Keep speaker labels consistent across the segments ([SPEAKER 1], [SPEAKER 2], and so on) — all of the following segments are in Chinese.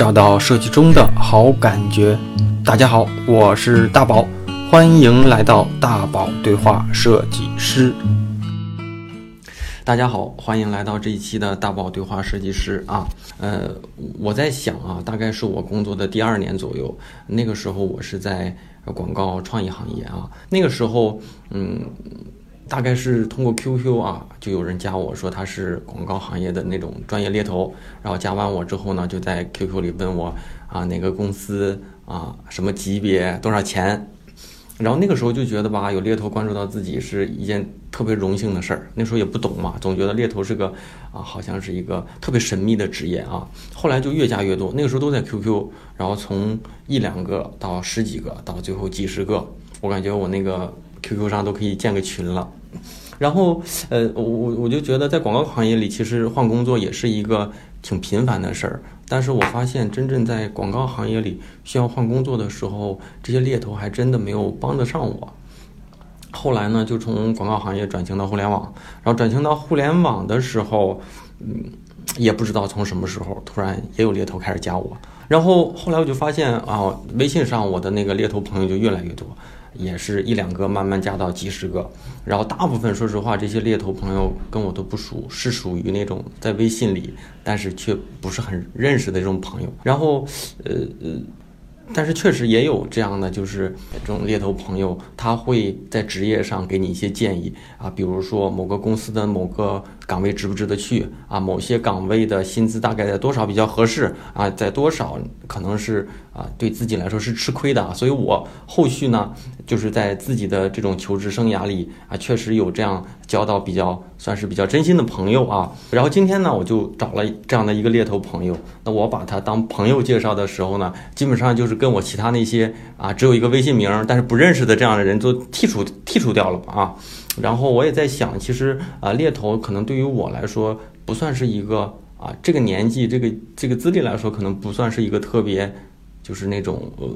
[SPEAKER 1] 找到设计中的好感觉。大家好，我是大宝，欢迎来到大宝对话设计师。大家好，欢迎来到这一期的大宝对话设计师啊。呃，我在想啊，大概是我工作的第二年左右，那个时候我是在广告创意行业啊。那个时候，嗯，大概是通过 QQ 啊，就有人加我说他是广告行业的那种专业猎头，然后加完我之后呢，就在 QQ 里问我啊哪个公司啊什么级别多少钱。然后那个时候就觉得吧，有猎头关注到自己是一件特别荣幸的事儿。那时候也不懂嘛，总觉得猎头是个啊，好像是一个特别神秘的职业啊。后来就越加越多，那个时候都在 QQ，然后从一两个到十几个，到最后几十个，我感觉我那个 QQ 上都可以建个群了。然后呃，我我我就觉得在广告行业里，其实换工作也是一个挺频繁的事儿。但是我发现，真正在广告行业里需要换工作的时候，这些猎头还真的没有帮得上我。后来呢，就从广告行业转型到互联网，然后转型到互联网的时候，嗯，也不知道从什么时候，突然也有猎头开始加我。然后后来我就发现啊，微信上我的那个猎头朋友就越来越多。也是一两个，慢慢加到几十个，然后大部分说实话，这些猎头朋友跟我都不熟，是属于那种在微信里，但是却不是很认识的这种朋友。然后，呃呃。但是确实也有这样的，就是这种猎头朋友，他会在职业上给你一些建议啊，比如说某个公司的某个岗位值不值得去啊，某些岗位的薪资大概在多少比较合适啊，在多少可能是啊对自己来说是吃亏的啊，所以我后续呢，就是在自己的这种求职生涯里啊，确实有这样交到比较算是比较真心的朋友啊。然后今天呢，我就找了这样的一个猎头朋友，那我把他当朋友介绍的时候呢，基本上就是。跟我其他那些啊，只有一个微信名但是不认识的这样的人都剔除剔除掉了啊。然后我也在想，其实啊，猎头可能对于我来说不算是一个啊，这个年纪这个这个资历来说，可能不算是一个特别。就是那种呃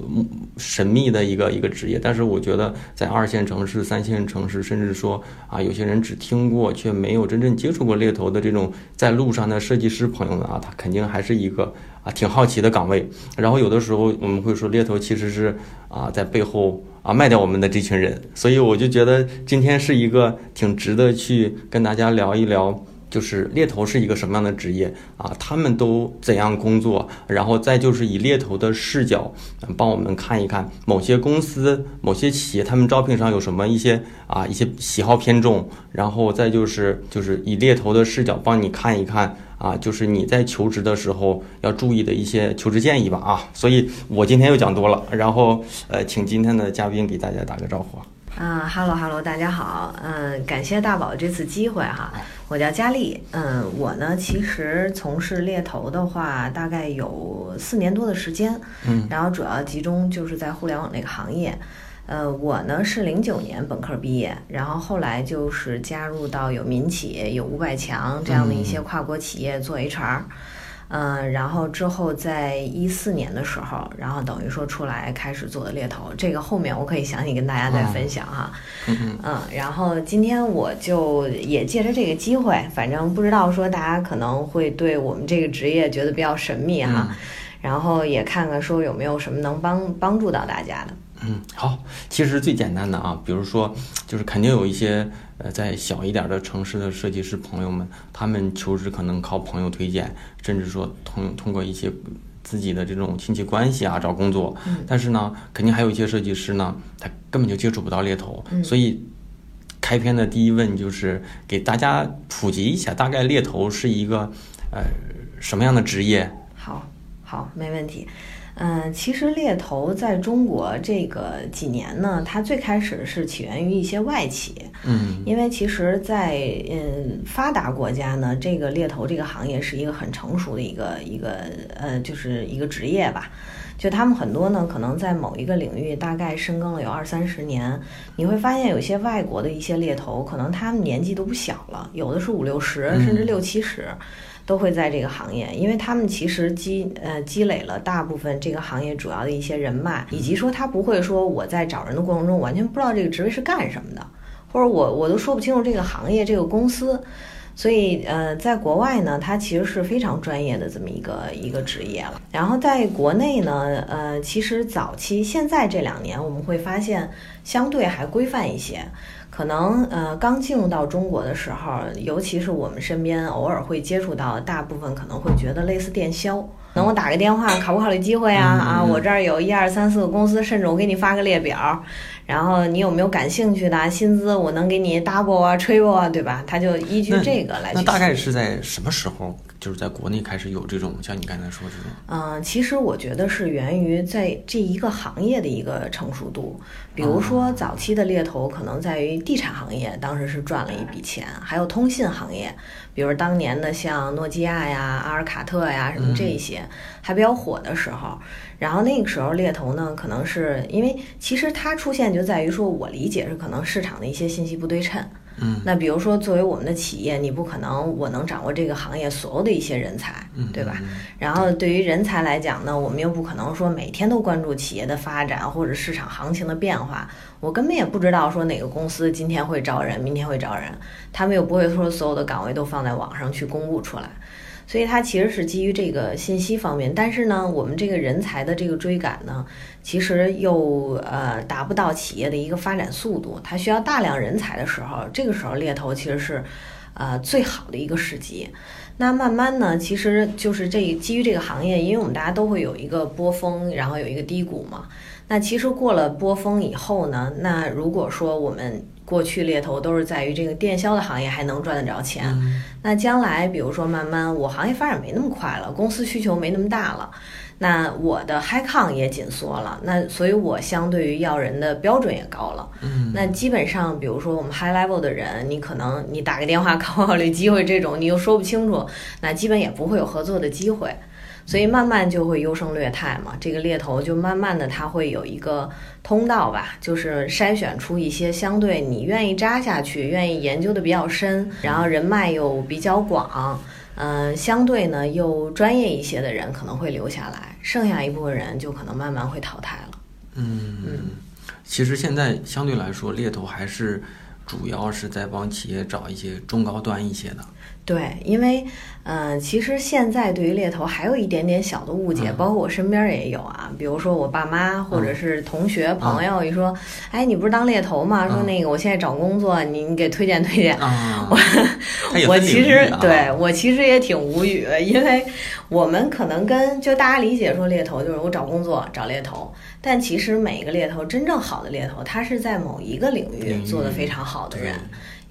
[SPEAKER 1] 神秘的一个一个职业，但是我觉得在二线城市、三线城市，甚至说啊，有些人只听过却没有真正接触过猎头的这种在路上的设计师朋友们啊，他肯定还是一个啊挺好奇的岗位。然后有的时候我们会说，猎头其实是啊在背后啊卖掉我们的这群人，所以我就觉得今天是一个挺值得去跟大家聊一聊。就是猎头是一个什么样的职业啊？他们都怎样工作？然后再就是以猎头的视角，帮我们看一看某些公司、某些企业他们招聘上有什么一些啊一些喜好偏重。然后再就是就是以猎头的视角帮你看一看啊，就是你在求职的时候要注意的一些求职建议吧啊。所以我今天又讲多了，然后呃，请今天的嘉宾给大家打个招呼。
[SPEAKER 2] 啊哈喽哈喽，大家好，嗯，感谢大宝这次机会哈，我叫佳丽，嗯，我呢其实从事猎头的话，大概有四年多的时间，
[SPEAKER 1] 嗯，
[SPEAKER 2] 然后主要集中就是在互联网这个行业，呃，我呢是零九年本科毕业，然后后来就是加入到有民企、有五百强这样的一些跨国企业做 HR。嗯，然后之后在一四年的时候，然后等于说出来开始做的猎头，这个后面我可以详细跟大家再分享哈。
[SPEAKER 1] 嗯
[SPEAKER 2] 嗯。然后今天我就也借着这个机会，反正不知道说大家可能会对我们这个职业觉得比较神秘哈，然后也看看说有没有什么能帮帮助到大家的。
[SPEAKER 1] 嗯，好，其实最简单的啊，比如说就是肯定有一些。呃，在小一点的城市的设计师朋友们，他们求职可能靠朋友推荐，甚至说通通过一些自己的这种亲戚关系啊找工作。但是呢，肯定还有一些设计师呢，他根本就接触不到猎头。所以，开篇的第一问就是给大家普及一下，大概猎头是一个呃什么样的职业？
[SPEAKER 2] 好，好，没问题。嗯，其实猎头在中国这个几年呢，它最开始是起源于一些外企。
[SPEAKER 1] 嗯，
[SPEAKER 2] 因为其实，在嗯发达国家呢，这个猎头这个行业是一个很成熟的一个一个呃，就是一个职业吧。就他们很多呢，可能在某一个领域大概深耕了有二三十年。你会发现，有些外国的一些猎头，可能他们年纪都不小了，有的是五六十，甚至六七十。都会在这个行业，因为他们其实积呃积累了大部分这个行业主要的一些人脉，以及说他不会说我在找人的过程中完全不知道这个职位是干什么的，或者我我都说不清楚这个行业这个公司，所以，呃，在国外呢，它其实是非常专业的这么一个一个职业了。然后在国内呢，呃，其实早期现在这两年我们会发现相对还规范一些。可能呃刚进入到中国的时候，尤其是我们身边偶尔会接触到，大部分可能会觉得类似电销。那我打个电话，考不考虑机会啊？啊，我这儿有一二三四个公司，甚至我给你发个列表，然后你有没有感兴趣的？薪资我能给你 double 啊，triple 啊，对吧？他就依据这个来。
[SPEAKER 1] 那大概是在什么时候，就是在国内开始有这种像你刚才说这种？
[SPEAKER 2] 嗯，其实我觉得是源于在这一个行业的一个成熟度。比如说早期的猎头可能在于地产行业，当时是赚了一笔钱，还有通信行业。比如当年的像诺基亚呀、阿尔卡特呀什么这些还比较火的时候，然后那个时候猎头呢，可能是因为其实它出现就在于说，我理解是可能市场的一些信息不对称。
[SPEAKER 1] 嗯，
[SPEAKER 2] 那比如说作为我们的企业，你不可能我能掌握这个行业所有的一些人才，对吧？然后对于人才来讲呢，我们又不可能说每天都关注企业的发展或者市场行情的变化。我根本也不知道说哪个公司今天会招人，明天会招人，他们又不会说所有的岗位都放在网上去公布出来，所以它其实是基于这个信息方面。但是呢，我们这个人才的这个追赶呢，其实又呃达不到企业的一个发展速度。它需要大量人才的时候，这个时候猎头其实是呃最好的一个时机。那慢慢呢，其实就是这基于这个行业，因为我们大家都会有一个波峰，然后有一个低谷嘛。那其实过了波峰以后呢，那如果说我们过去猎头都是在于这个电销的行业还能赚得着钱，那将来比如说慢慢我行业发展没那么快了，公司需求没那么大了，那我的 high con 也紧缩了，那所以我相对于要人的标准也高了。
[SPEAKER 1] 嗯，
[SPEAKER 2] 那基本上比如说我们 high level 的人，你可能你打个电话考考虑机会这种，你又说不清楚，那基本也不会有合作的机会。所以慢慢就会优胜劣汰嘛，这个猎头就慢慢的他会有一个通道吧，就是筛选出一些相对你愿意扎下去、愿意研究的比较深，然后人脉又比较广，嗯，相对呢又专业一些的人可能会留下来，剩下一部分人就可能慢慢会淘汰了。
[SPEAKER 1] 嗯嗯，其实现在相对来说，猎头还是主要是在帮企业找一些中高端一些的。
[SPEAKER 2] 对，因为，嗯，其实现在对于猎头还有一点点小的误解，包括我身边也有啊。比如说我爸妈或者是同学朋友一说，哎，你不是当猎头吗？说那个我现在找工作，你你给推荐推荐。我 我其实对我其实也挺无语，因为我们可能跟就大家理解说猎头就是我找工作找猎头，但其实每一个猎头真正好的猎头，他是在某一个领域做得非常好的人。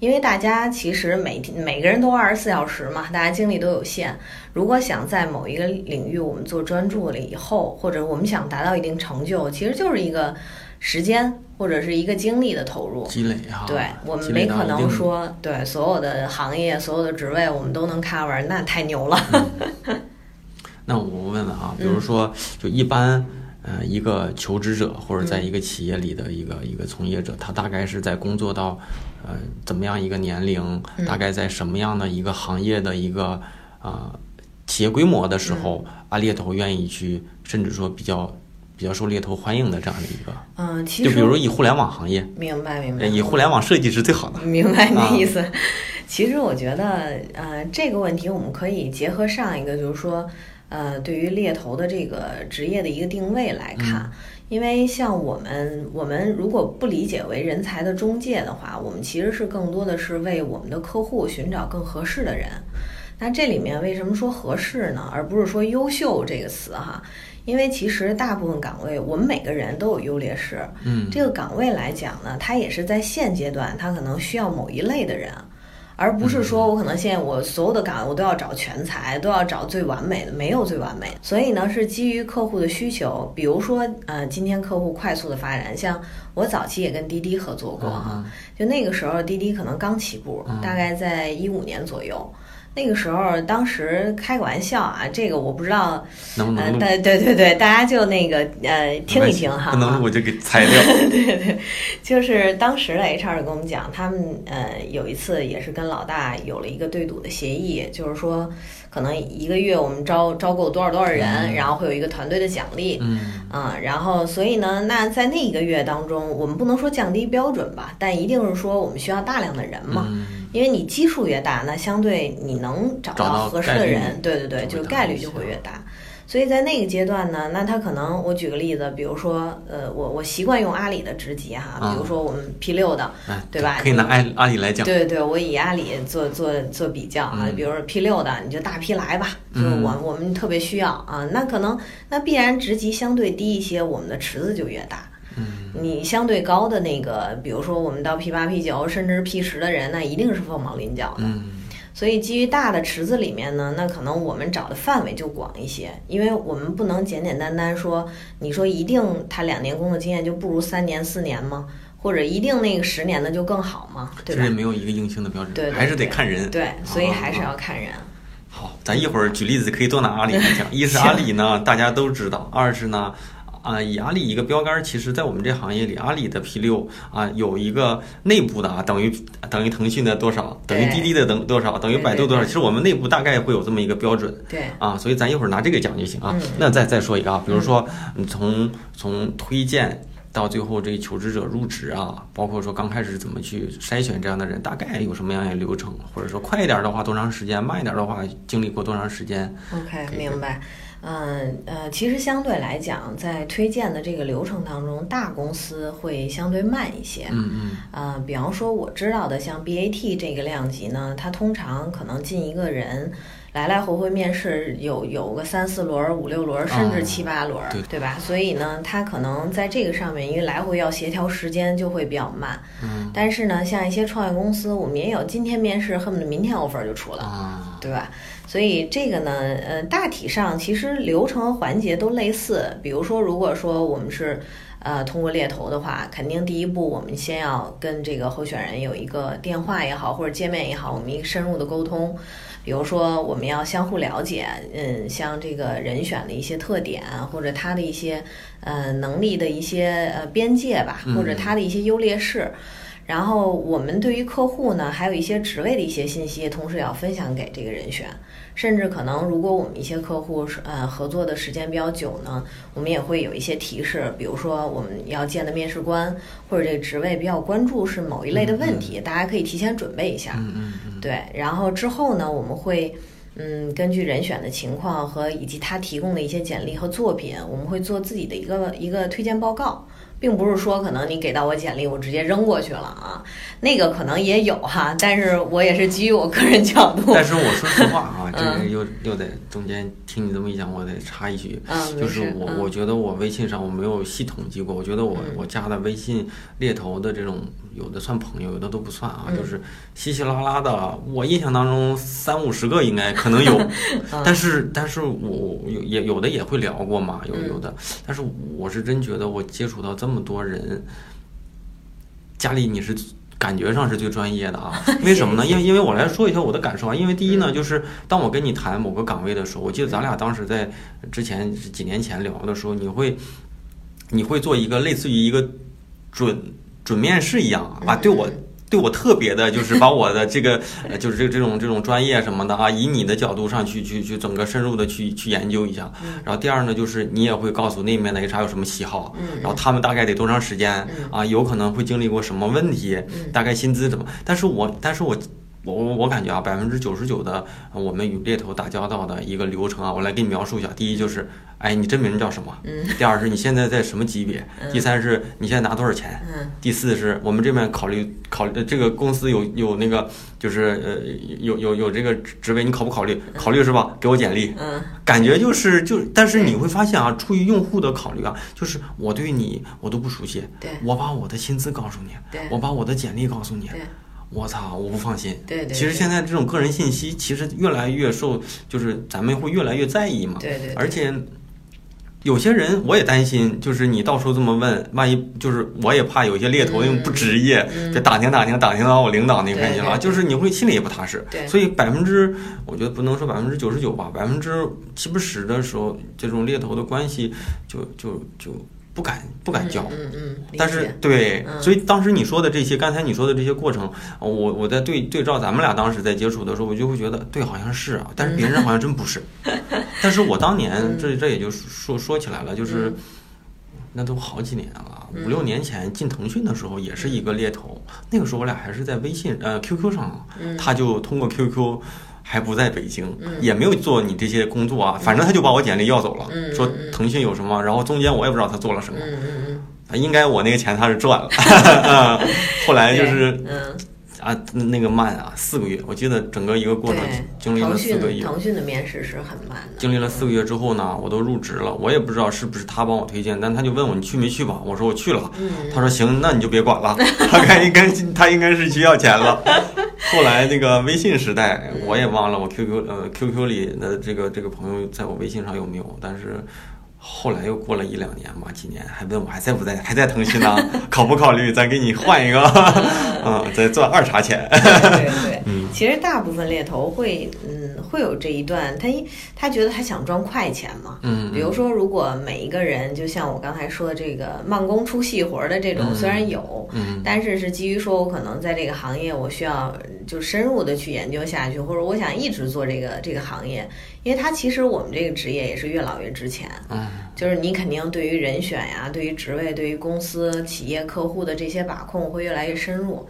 [SPEAKER 2] 因为大家其实每天每个人都二十四小时嘛，大家精力都有限。如果想在某一个领域我们做专注了以后，或者我们想达到一定成就，其实就是一个时间或者是一个精力的投入
[SPEAKER 1] 积累哈。
[SPEAKER 2] 对我们没可能说对所有的行业、所有的职位我们都能 cover，那太牛了。
[SPEAKER 1] 那我问问啊，比如说就一般。呃，一个求职者或者在一个企业里的一个一个从业者，他大概是在工作到呃怎么样一个年龄，大概在什么样的一个行业的一个啊企业规模的时候，啊猎头愿意去，甚至说比较比较受猎头欢迎的这样的一个，
[SPEAKER 2] 嗯，其实
[SPEAKER 1] 就比如以互联网行业，
[SPEAKER 2] 明白明白，
[SPEAKER 1] 以互联网设计是最好的，
[SPEAKER 2] 明白你的意思。其实我觉得，呃，这个问题我们可以结合上一个，就是说。呃，对于猎头的这个职业的一个定位来看，因为像我们，我们如果不理解为人才的中介的话，我们其实是更多的是为我们的客户寻找更合适的人。那这里面为什么说合适呢？而不是说优秀这个词哈？因为其实大部分岗位，我们每个人都有优劣势。
[SPEAKER 1] 嗯，
[SPEAKER 2] 这个岗位来讲呢，它也是在现阶段，它可能需要某一类的人。而不是说我可能现在我所有的岗位我都要找全才，都要找最完美的，没有最完美。所以呢，是基于客户的需求。比如说，呃，今天客户快速的发展，像我早期也跟滴滴合作过哈，就那个时候滴滴可能刚起步，大概在一五年左右。那个时候，当时开个玩笑啊，这个我不知道，
[SPEAKER 1] 能不能？
[SPEAKER 2] 对对对对，大家就那个呃听一听哈。
[SPEAKER 1] 不能录我就给裁掉。
[SPEAKER 2] 对对，就是当时的 HR 跟我们讲，他们呃有一次也是跟老大有了一个对赌的协议，就是说可能一个月我们招招够多少多少人，然后会有一个团队的奖励。
[SPEAKER 1] 嗯。
[SPEAKER 2] 啊，然后所以呢，那在那一个月当中，我们不能说降低标准吧，但一定是说我们需要大量的人嘛。因为你基数越大，那相对你能找
[SPEAKER 1] 找到
[SPEAKER 2] 合适的人，对对对，
[SPEAKER 1] 就会大
[SPEAKER 2] 就概率就会越大。所以在那个阶段呢，那他可能我举个例子，比如说，呃，我我习惯用阿里的职级哈，
[SPEAKER 1] 啊
[SPEAKER 2] 比如说我们 P 六的，
[SPEAKER 1] 哎，
[SPEAKER 2] 对吧
[SPEAKER 1] 可以拿阿阿里来讲，
[SPEAKER 2] 对对对，我以阿里做做做比较啊，
[SPEAKER 1] 嗯。
[SPEAKER 2] 比如说 P 六的，你就大批来吧，就是
[SPEAKER 1] 嗯。
[SPEAKER 2] 我我们特别需要啊，那可能那必然职级相对低一些，我们的池子就越大。
[SPEAKER 1] 嗯，
[SPEAKER 2] 你相对高的那个，比如说我们到 P 八、P 九，甚至是 P 十的人，那一定是凤毛麟角的。
[SPEAKER 1] 嗯
[SPEAKER 2] 所以基于大的池子里面呢，那可能我们找的范围就广一些，因为我们不能简简单单说，你说一定他两年工作经验就不如三年、四年吗？或者一定那个十年的就更好吗？对吧
[SPEAKER 1] 其实也？没有一个硬性的标准，
[SPEAKER 2] 对对
[SPEAKER 1] 还是得看人。
[SPEAKER 2] 对，所以
[SPEAKER 1] 啊
[SPEAKER 2] 还是要看人。
[SPEAKER 1] 好，咱一会儿举例子可以多拿阿里来讲。一是阿里呢，大家都知道；二是呢，啊，以阿里一个标杆儿，其实在我们这行业里，阿里的 P 六啊有一个内部的啊，等于等于腾讯的多少，等于滴滴的等多少，等于百度多少。其实我们内部大概会有这么一个标准。
[SPEAKER 2] 对，
[SPEAKER 1] 啊，所以咱一会儿拿这个讲就行啊。
[SPEAKER 2] 嗯
[SPEAKER 1] 那再再说一个啊，比如说你从从推荐到最后这求职者入职啊，包括说刚开始怎么去筛选这样的人，大概有什么样的流程，或者说快一点的话多长时间，慢一点的话经历过多长时间
[SPEAKER 2] ？OK，明白。嗯呃，其实相对来讲，在推荐的这个流程当中，大公司会相对慢一些。
[SPEAKER 1] 嗯嗯
[SPEAKER 2] 呃，比方说我知道的，像 BAT 这个量级呢，它通常可能进一个人，来来回回面试有有个三四轮儿、五六轮儿，甚至
[SPEAKER 1] 哦
[SPEAKER 2] 七八轮儿，
[SPEAKER 1] 对
[SPEAKER 2] 对吧？所以呢，它可能在这个上面，因为来回要协调时间，就会比较慢。
[SPEAKER 1] 嗯
[SPEAKER 2] 但是呢，像一些创业公司，我们也有今天面试，恨不得明天 offer 就出了。
[SPEAKER 1] 啊，
[SPEAKER 2] 对吧？所以这个呢，呃，大体上其实流程和环节都类似。比如说，如果说我们是呃通过猎头的话，肯定第一步我们先要跟这个候选人有一个电话也好，或者见面也好，我们一个深入的沟通。比如说，我们要相互了解，嗯，像这个人选的一些特点，或者他的一些呃能力的一些呃边界吧，或者他的一些优劣势。然后我们对于客户呢，还有一些职位的一些信息，同时也要分享给这个人选。甚至可能，如果我们一些客户是呃合作的时间比较久呢，我们也会有一些提示，比如说我们要见的面试官或者这个职位比较关注是某一类的问题，大家可以提前准备一下。
[SPEAKER 1] 嗯嗯嗯，
[SPEAKER 2] 对，然后之后呢，我们会嗯根据人选的情况和以及他提供的一些简历和作品，我们会做自己的一个一个推荐报告。并不是说可能你给到我简历，我直接扔过去了啊，那个可能也有哈，但是我也是基于我个人角度，
[SPEAKER 1] 但是我说实话啊，这个
[SPEAKER 2] 嗯。
[SPEAKER 1] 又又得中间听你这么一讲，我得插一句，
[SPEAKER 2] 嗯，
[SPEAKER 1] 就是我我觉得我微信上我没有系统计过，我觉得我
[SPEAKER 2] 嗯。
[SPEAKER 1] 我加的微信猎头的这种有的算朋友，有的都不算啊，
[SPEAKER 2] 嗯。
[SPEAKER 1] 就是稀稀拉拉的，我印象当中三五十个应该可能有，
[SPEAKER 2] 嗯。
[SPEAKER 1] 但是但是我有也有的也会聊过嘛，有
[SPEAKER 2] 嗯
[SPEAKER 1] 有的，但是我是真觉得我接触到这么多人，家里你是。感觉上是最专业的啊，为什么呢？因为因为我来说一下我的感受啊，因为第一呢，就是当我跟你谈某个岗位的时候，我记得咱俩当时在之前是几年前聊的时候，你会你会做一个类似于一个准准面试一样啊，对我对我特别的，就是把我的这个呃就是这这种这种专业什么的啊，以你的角度上去去去整个深入的去去研究一下。然后第二呢，就是你也会告诉那面的 HR 有什么喜好，然后他们大概得多长时间啊，有可能会经历过什么问题，大概薪资怎么。但是我但是我。我我我感觉啊，百分之九十九的呃我们与猎头打交道的一个流程啊，我来给你描述一下。第一就是，哎，你真名叫什么？
[SPEAKER 2] 嗯。
[SPEAKER 1] 第二是你现在在什么级别？第三是你现在拿多少钱？
[SPEAKER 2] 嗯
[SPEAKER 1] 第四是我们这边考虑考虑呃这个公司有有那个就是呃有有有这个职职位，你考不考虑？考虑是吧？给我简历。
[SPEAKER 2] 嗯
[SPEAKER 1] 感觉就是就，但是你会发现啊，出于用户的考虑啊，就是我对你我都不熟悉，
[SPEAKER 2] 对
[SPEAKER 1] 我把我的薪资告诉你
[SPEAKER 2] 对，
[SPEAKER 1] 我把我的简历告诉你，
[SPEAKER 2] 对
[SPEAKER 1] 我操，我不放心。
[SPEAKER 2] 对对对
[SPEAKER 1] 其实现在这种个人信息其实越来越受，就是咱们会越来越在意嘛。
[SPEAKER 2] 对对对
[SPEAKER 1] 而且有些人我也担心，就是你到时候这么问，万一就是我也怕有些猎头因为不职业，就打听打听打听到我领导那边去了，就是你会心里也不踏实。
[SPEAKER 2] 对
[SPEAKER 1] 所以百分之，我觉得不能说百分之九十九吧，百分之七八十的时候，这种猎头的关系就就就不敢不敢交。
[SPEAKER 2] 嗯嗯，
[SPEAKER 1] 但是对，
[SPEAKER 2] 嗯。
[SPEAKER 1] 所以当时你说的这些，刚才你说的这些过程，呃我我在对对照咱们俩当时在接触的时候，我就会觉得，对，好像是啊，但是别人好像真不是。但是我当年这这也就说说起来了，就是那都好几年了，
[SPEAKER 2] 嗯。
[SPEAKER 1] 五六年前进腾讯的时候也是一个猎头，那个时候我俩还是在微信呃 QQ 上，
[SPEAKER 2] 嗯。
[SPEAKER 1] 他就通过 QQ。还不在北京，
[SPEAKER 2] 嗯。
[SPEAKER 1] 也没有做你这些工作啊，反正他就把我简历要走了，
[SPEAKER 2] 嗯
[SPEAKER 1] 说腾讯有什么，然后中间我也不知道他做了什么，应该我那个钱他是赚了，嗯后来就是啊那个慢啊，四个月，我记得整个一个过程，经历了四个月，
[SPEAKER 2] 腾讯的面试是很慢的，
[SPEAKER 1] 经历了四个月之后呢，我都入职了，我也不知道是不是他帮我推荐，但他就问我你去没去吧，我说我去了，
[SPEAKER 2] 嗯，
[SPEAKER 1] 他说行，那你就别管了，他该应该他应该是需要钱了。后来那个微信时代，我也忘了我 QQ 呃 QQ 里的这个这个朋友在我微信上有没有，但是后来又过了一两年吧，几年还问我还在不在，还在腾讯呢，考不考虑咱给你换一个，嗯，再赚二茬钱。
[SPEAKER 2] 对对对，
[SPEAKER 1] 嗯。
[SPEAKER 2] 其实大部分猎头会，嗯，会有这一段，他一他觉得他想赚快钱嘛。
[SPEAKER 1] 嗯，
[SPEAKER 2] 比如说，如果每一个人，就像我刚才说的这个慢工出细活的这种，
[SPEAKER 1] 嗯。
[SPEAKER 2] 虽然有，
[SPEAKER 1] 嗯。
[SPEAKER 2] 但是是基于说我可能在这个行业，我需要就深入的去研究下去，或者我想一直做这个这个行业，因为它其实我们这个职业也是越老越值钱。
[SPEAKER 1] 嗯
[SPEAKER 2] 就是你肯定对于人选呀、对于职位、对于公司、企业、客户的这些把控会越来越深入。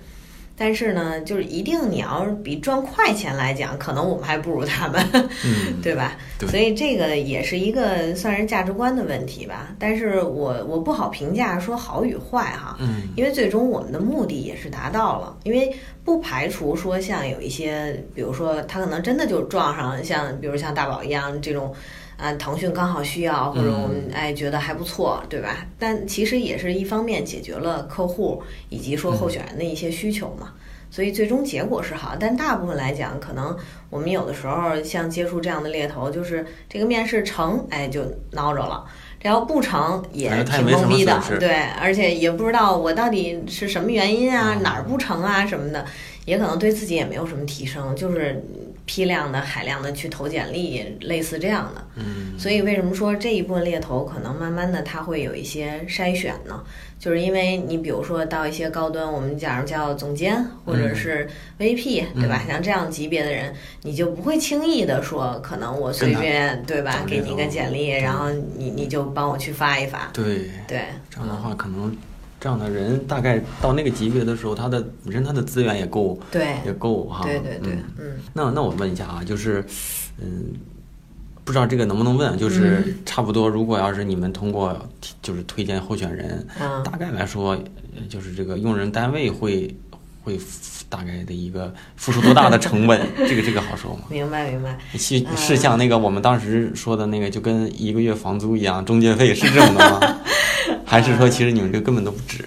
[SPEAKER 2] 但是呢，就是一定你要是比赚快钱来讲，可能我们还不如他们，
[SPEAKER 1] 嗯，
[SPEAKER 2] 对吧？
[SPEAKER 1] 对
[SPEAKER 2] 所以这个也是一个算是价值观的问题吧。但是我我不好评价说好与坏哈，
[SPEAKER 1] 嗯
[SPEAKER 2] 因为最终我们的目的也是达到了，因为不排除说像有一些，比如说他可能真的就撞上像比如像大宝一样这种，啊、腾讯刚好需要，或者我们哎觉得还不错，对吧？但其实也是一方面解决了客户以及说候选人的一些需求嘛。所以最终结果是好，但大部分来讲，可能我们有的时候像接触这样的猎头，就是这个面试成，哎就孬着了，这要不成也挺懵逼的对，而且也不知道我到底是什么原因啊，
[SPEAKER 1] 嗯
[SPEAKER 2] 哪儿不成啊什么的，也可能对自己也没有什么提升，就是批量的、海量的去投简历，类似这样的。
[SPEAKER 1] 嗯
[SPEAKER 2] 所以为什么说这一部分猎头可能慢慢的他会有一些筛选呢？就是因为你比如说到一些高端，我们假如叫总监或者是 VP，、对吧？像这样级别的人，你就不会轻易的说，可能我随便对吧，给你一个简历，然后你你就帮我去发一发，
[SPEAKER 1] 对，
[SPEAKER 2] 对，
[SPEAKER 1] 这样的话可能。这样的人大概到那个级别的时候，他的本身他的资源也够，
[SPEAKER 2] 对，
[SPEAKER 1] 也够哈。
[SPEAKER 2] 对对对
[SPEAKER 1] 嗯，
[SPEAKER 2] 嗯
[SPEAKER 1] 那那我问一下啊，就是，嗯，不知道这个能不能问？就是
[SPEAKER 2] 嗯
[SPEAKER 1] 差不多，如果要是你们通过就是推荐候选人，
[SPEAKER 2] 嗯
[SPEAKER 1] 大概来说，呃就是这个用人单位会会大概的一个付出多大的成本？这个这个好说吗？
[SPEAKER 2] 明白明白。
[SPEAKER 1] 是
[SPEAKER 2] 嗯
[SPEAKER 1] 是像那个我们当时说的那个，就跟一个月房租一样，中介费是这种的吗？还是说其实你们这根本都不值？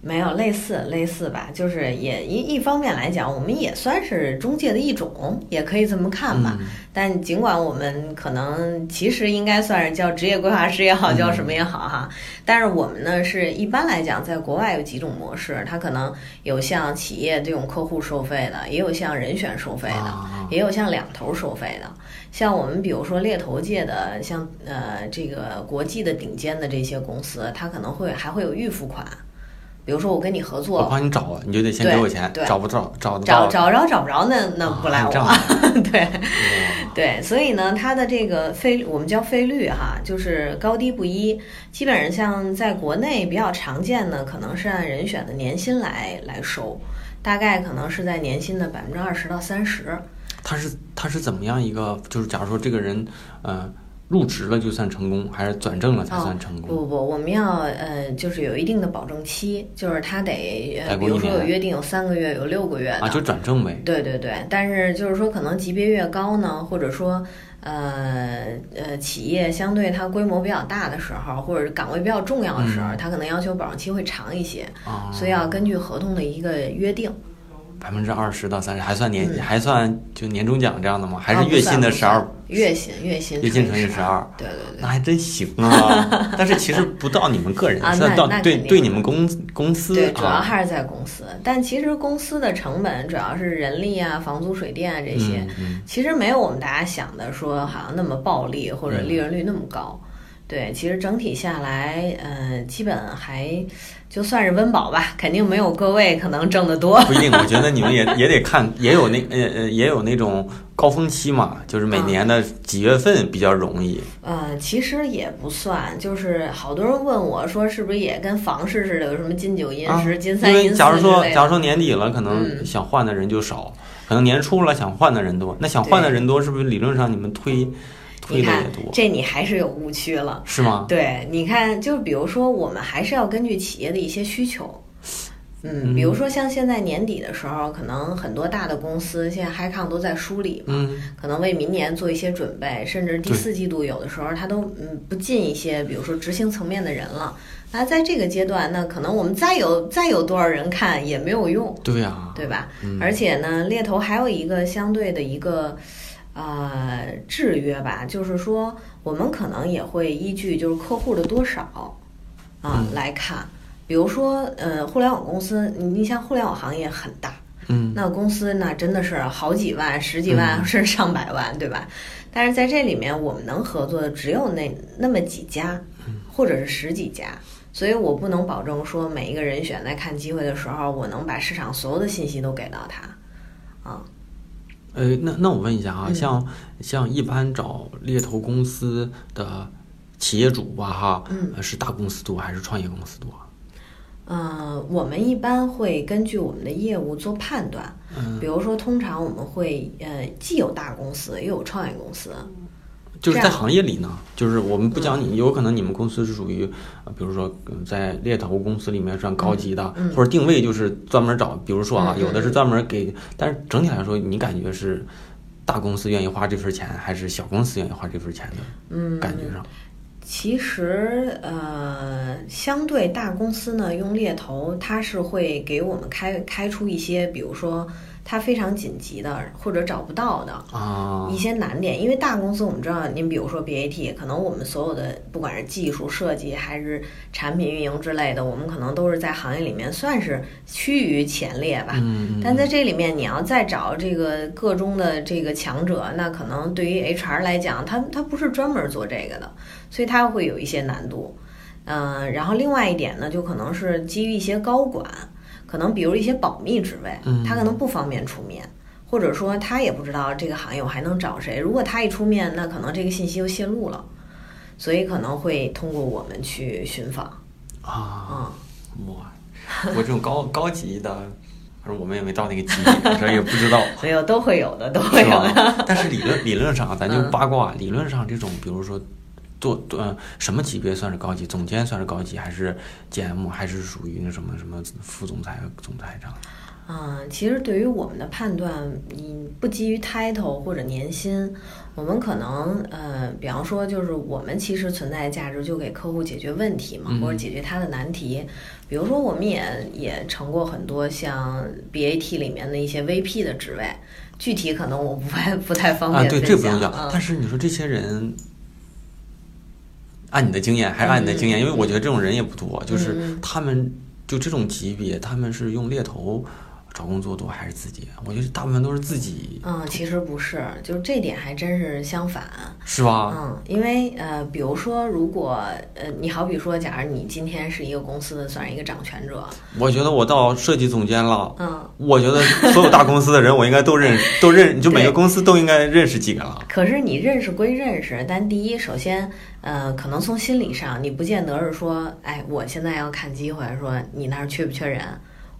[SPEAKER 2] 没有类似类似吧，就是也一一方面来讲，我们也算是中介的一种，也可以这么看吧。
[SPEAKER 1] 嗯
[SPEAKER 2] 但尽管我们可能其实应该算是叫职业规划师也好，
[SPEAKER 1] 嗯
[SPEAKER 2] 叫什么也好哈，但是我们呢是一般来讲，在国外有几种模式，它可能有向企业这种客户收费的，也有向人选收费的，
[SPEAKER 1] 啊
[SPEAKER 2] 也有向两头收费的。像我们比如说猎头界的，像呃这个国际的顶尖的这些公司，它可能会还会有预付款。比如说我跟你合作我，
[SPEAKER 1] 帮你找啊，你就得先给我钱，
[SPEAKER 2] 对
[SPEAKER 1] 找不着找得
[SPEAKER 2] 找
[SPEAKER 1] 到
[SPEAKER 2] 找着找不着那那不赖
[SPEAKER 1] 啊
[SPEAKER 2] 我，对。
[SPEAKER 1] 哇
[SPEAKER 2] 对，所以呢，它的这个费我们叫费率哈，就是高低不一。基本上像在国内比较常见的，可能是按人选的年薪来来收，大概可能是在年薪的百分之二十到三十。
[SPEAKER 1] 他是他是怎么样一个？就是假如说这个人，呃，入职了就算成功，还是转正了才算成功？
[SPEAKER 2] 不不不，我们要呃，就是有一定的保证期，就是他得比如说有约定有三个月，有六个月的。
[SPEAKER 1] 啊，就转正呗。
[SPEAKER 2] 对对对，但是就是说，可能级别越高呢，或者说，呃呃，企业相对它规模比较大的时候，或者岗位比较重要的时候，
[SPEAKER 1] 嗯
[SPEAKER 2] 它可能要求保证期会长一些，
[SPEAKER 1] 啊，
[SPEAKER 2] 所以要根据合同的一个约定。
[SPEAKER 1] 百分之二十到三十，还算年、
[SPEAKER 2] 嗯
[SPEAKER 1] 还算就年终奖这样的吗？还
[SPEAKER 2] 啊
[SPEAKER 1] 是月薪的十二？
[SPEAKER 2] 月薪月薪
[SPEAKER 1] 月薪乘以
[SPEAKER 2] 12
[SPEAKER 1] 12
[SPEAKER 2] 对对对。
[SPEAKER 1] 那还真行啊！但是其实不到你们个人，算到对对你们公公司
[SPEAKER 2] 对，主要
[SPEAKER 1] 啊。
[SPEAKER 2] 还是在公司，但其实公司的成本主要是人力啊、房租、水电啊这些，
[SPEAKER 1] 嗯嗯
[SPEAKER 2] 其实没有我们大家想的说好像那么暴利或者利润率那么高。对，其实整体下来，呃，基本还就算是温饱吧，肯定没有各位可能挣得多。
[SPEAKER 1] 不一定，我觉得你们也也得看，也有那呃呃也有那种高峰期嘛，就是每年的几月份比较容易。
[SPEAKER 2] 呃，其实也不算，就是好多人问我说，是不是也跟房市似的，有什么金九银十、金三银四
[SPEAKER 1] 因为假如说假如说年底了，可能
[SPEAKER 2] 嗯
[SPEAKER 1] 想换的人就少，可能年初了想换的人多，那想换的人多，是不是理论上你们推推
[SPEAKER 2] 你看
[SPEAKER 1] 的也多，
[SPEAKER 2] 这你还是有误区了。
[SPEAKER 1] 是吗？
[SPEAKER 2] 对，你看，就比如说，我们还是要根据企业的一些需求。嗯，比如说像现在年底的时候，可能很多大的公司现在 h i c o n 都在梳理嘛，
[SPEAKER 1] 嗯，
[SPEAKER 2] 可能为明年做一些准备，甚至第四季度有的时候他都嗯不进一些，比如说执行层面的人了。那在这个阶段，那可能我们再有再有多少人看也没有用，
[SPEAKER 1] 对呀、
[SPEAKER 2] 对吧？
[SPEAKER 1] 嗯
[SPEAKER 2] 而且呢，猎头还有一个相对的一个呃制约吧，就是说我们可能也会依据就是客户的多少啊、
[SPEAKER 1] 嗯
[SPEAKER 2] 来看，比如说呃互联网公司，你你像互联网行业很大，
[SPEAKER 1] 嗯，
[SPEAKER 2] 那公司那真的是好几万、十几万，
[SPEAKER 1] 嗯
[SPEAKER 2] 甚至上百万，对吧？但是在这里面，我们能合作的只有那那么几家，
[SPEAKER 1] 嗯
[SPEAKER 2] 或者是十几家，所以我不能保证说每一个人选在看机会的时候，我能把市场所有的信息都给到他。啊，
[SPEAKER 1] 呃，那那我问一下啊，
[SPEAKER 2] 嗯
[SPEAKER 1] 像像一般找猎头公司的企业主吧，哈，
[SPEAKER 2] 嗯
[SPEAKER 1] 呃是大公司多还是创业公司多？
[SPEAKER 2] 呃，我们一般会根据我们的业务做判断，
[SPEAKER 1] 嗯，
[SPEAKER 2] 比如说，通常我们会呃，既有大公司，也有创业公司。
[SPEAKER 1] 就是在行业里呢，就是我们不讲你，有可能你们公司是属于，呃比如说呃在猎头公司里面算高级的，或者定位就是专门找，比如说啊，有的是专门给，但是整体来说，你感觉是大公司愿意花这份钱，还是小公司愿意花这份钱的
[SPEAKER 2] 嗯，
[SPEAKER 1] 感觉上？
[SPEAKER 2] 其实，呃，相对大公司呢，用猎头，它是会给我们开开出一些，比如说它非常紧急的或者找不到的
[SPEAKER 1] 啊
[SPEAKER 2] 一，些难点。因为大公司我们知道，您比如说 BAT，可能我们所有的不管是技术设计还是产品运营之类的，我们可能都是在行业里面算是趋于前列吧。
[SPEAKER 1] 嗯，
[SPEAKER 2] 但在这里面，你要再找这个个中的这个强者，那可能对于 HR 来讲，他他不是专门做这个的，所以他会有一些难度。嗯、然后另外一点呢，就可能是基于一些高管，可能比如一些保密职位
[SPEAKER 1] 嗯，
[SPEAKER 2] 他可能不方便出面，或者说他也不知道这个行业我还能找谁。如果他一出面，那可能这个信息就泄露了，所以可能会通过我们去寻访。
[SPEAKER 1] 啊，
[SPEAKER 2] 嗯，
[SPEAKER 1] 哇，我这种高高级的，我们也没到那个级别，所以也不知道。
[SPEAKER 2] 没有都会有的，都会有的。
[SPEAKER 1] 但是理论理论上啊，咱就
[SPEAKER 2] 嗯
[SPEAKER 1] 八卦，理论上这种，比如说做呃什么级别算是高级？总监算是高级，还是 GM，还是属于那什么什么副总裁、总裁这样？
[SPEAKER 2] 嗯，其实对于我们的判断，你不基于 title 或者年薪，我们可能呃，比方说就是我们其实存在的价值就给客户解决问题嘛，
[SPEAKER 1] 嗯
[SPEAKER 2] 或者解决他的难题。比如说，我们也也成过很多像 BAT 里面的一些 VP 的职位，具体可能我不太不太方
[SPEAKER 1] 啊，对，
[SPEAKER 2] 便分享。
[SPEAKER 1] 这不用讲。
[SPEAKER 2] 嗯
[SPEAKER 1] 但是你说这些人，按你的经验，还是按你的经验，
[SPEAKER 2] 嗯
[SPEAKER 1] 因为我觉得这种人也不多，就是
[SPEAKER 2] 嗯。
[SPEAKER 1] 他们就这种级别，他们是用猎头找工作多，还是自己？我觉得大部分都是自己，
[SPEAKER 2] 嗯，其实不是，就是这点还真是相反。
[SPEAKER 1] 是吧？
[SPEAKER 2] 嗯，因为呃，比如说，如果呃，你好比说，假如你今天是一个公司的算是一个掌权者，
[SPEAKER 1] 我觉得我到设计总监了。
[SPEAKER 2] 嗯，
[SPEAKER 1] 我觉得所有大公司的人，我应该都认识，都认，就每个公司都应该认识几个了。
[SPEAKER 2] 可是你认识归认识，但第一，首先，呃，可能从心理上，你不见得是说，哎，我现在要看机会，说你那儿缺不缺人，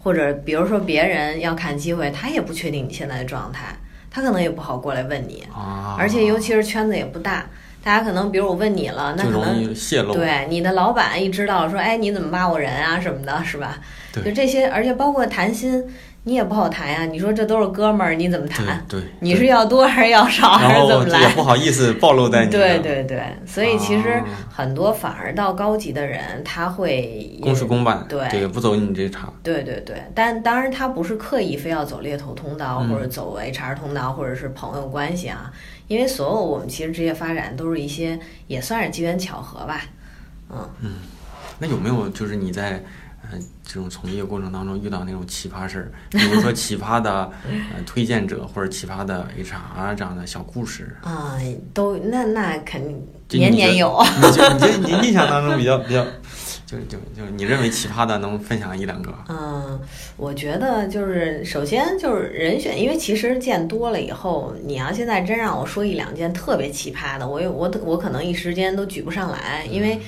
[SPEAKER 2] 或者比如说别人要看机会，他也不确定你现在的状态，他可能也不好过来问你，
[SPEAKER 1] 啊，
[SPEAKER 2] 而且尤其是圈子也不大，大家可能比如我问你了，那可能
[SPEAKER 1] 泄露。
[SPEAKER 2] 对你的老板一知道说，哎，你怎么骂我人啊什么的，是吧？就这些，而且包括谈心，你也不好谈呀。你说这都是哥们儿，你怎么
[SPEAKER 1] 对
[SPEAKER 2] 谈？
[SPEAKER 1] 对，
[SPEAKER 2] 你是要多还是要少，还是怎么来？
[SPEAKER 1] 也不好意思暴露在你
[SPEAKER 2] 对对对，所以其实
[SPEAKER 1] 啊
[SPEAKER 2] 很多反而到高级的人，他会
[SPEAKER 1] 公事公办，
[SPEAKER 2] 对
[SPEAKER 1] 这个不走你这茬。
[SPEAKER 2] 对对对，但当然他不是刻意非要走猎头通道，
[SPEAKER 1] 嗯
[SPEAKER 2] 或者走 HR 通道，或者是朋友关系啊。因为所有我们其实职业发展都是一些也算是机缘巧合吧。嗯嗯，
[SPEAKER 1] 那有没有就是你在呃这种从业过程当中遇到那种奇葩事儿，比如说奇葩的 呃推荐者或者奇葩的 HR 这样的小故事？
[SPEAKER 2] 啊、都那那肯定年年有。
[SPEAKER 1] 你就你就 你印象当中比较比较，就就就你认为奇葩的，能分享一两个？
[SPEAKER 2] 嗯，我觉得就是首先就是人选，因为其实见多了以后，你要现在真让我说一两件特别奇葩的，我有我我可能一时间都举不上来，因为。嗯，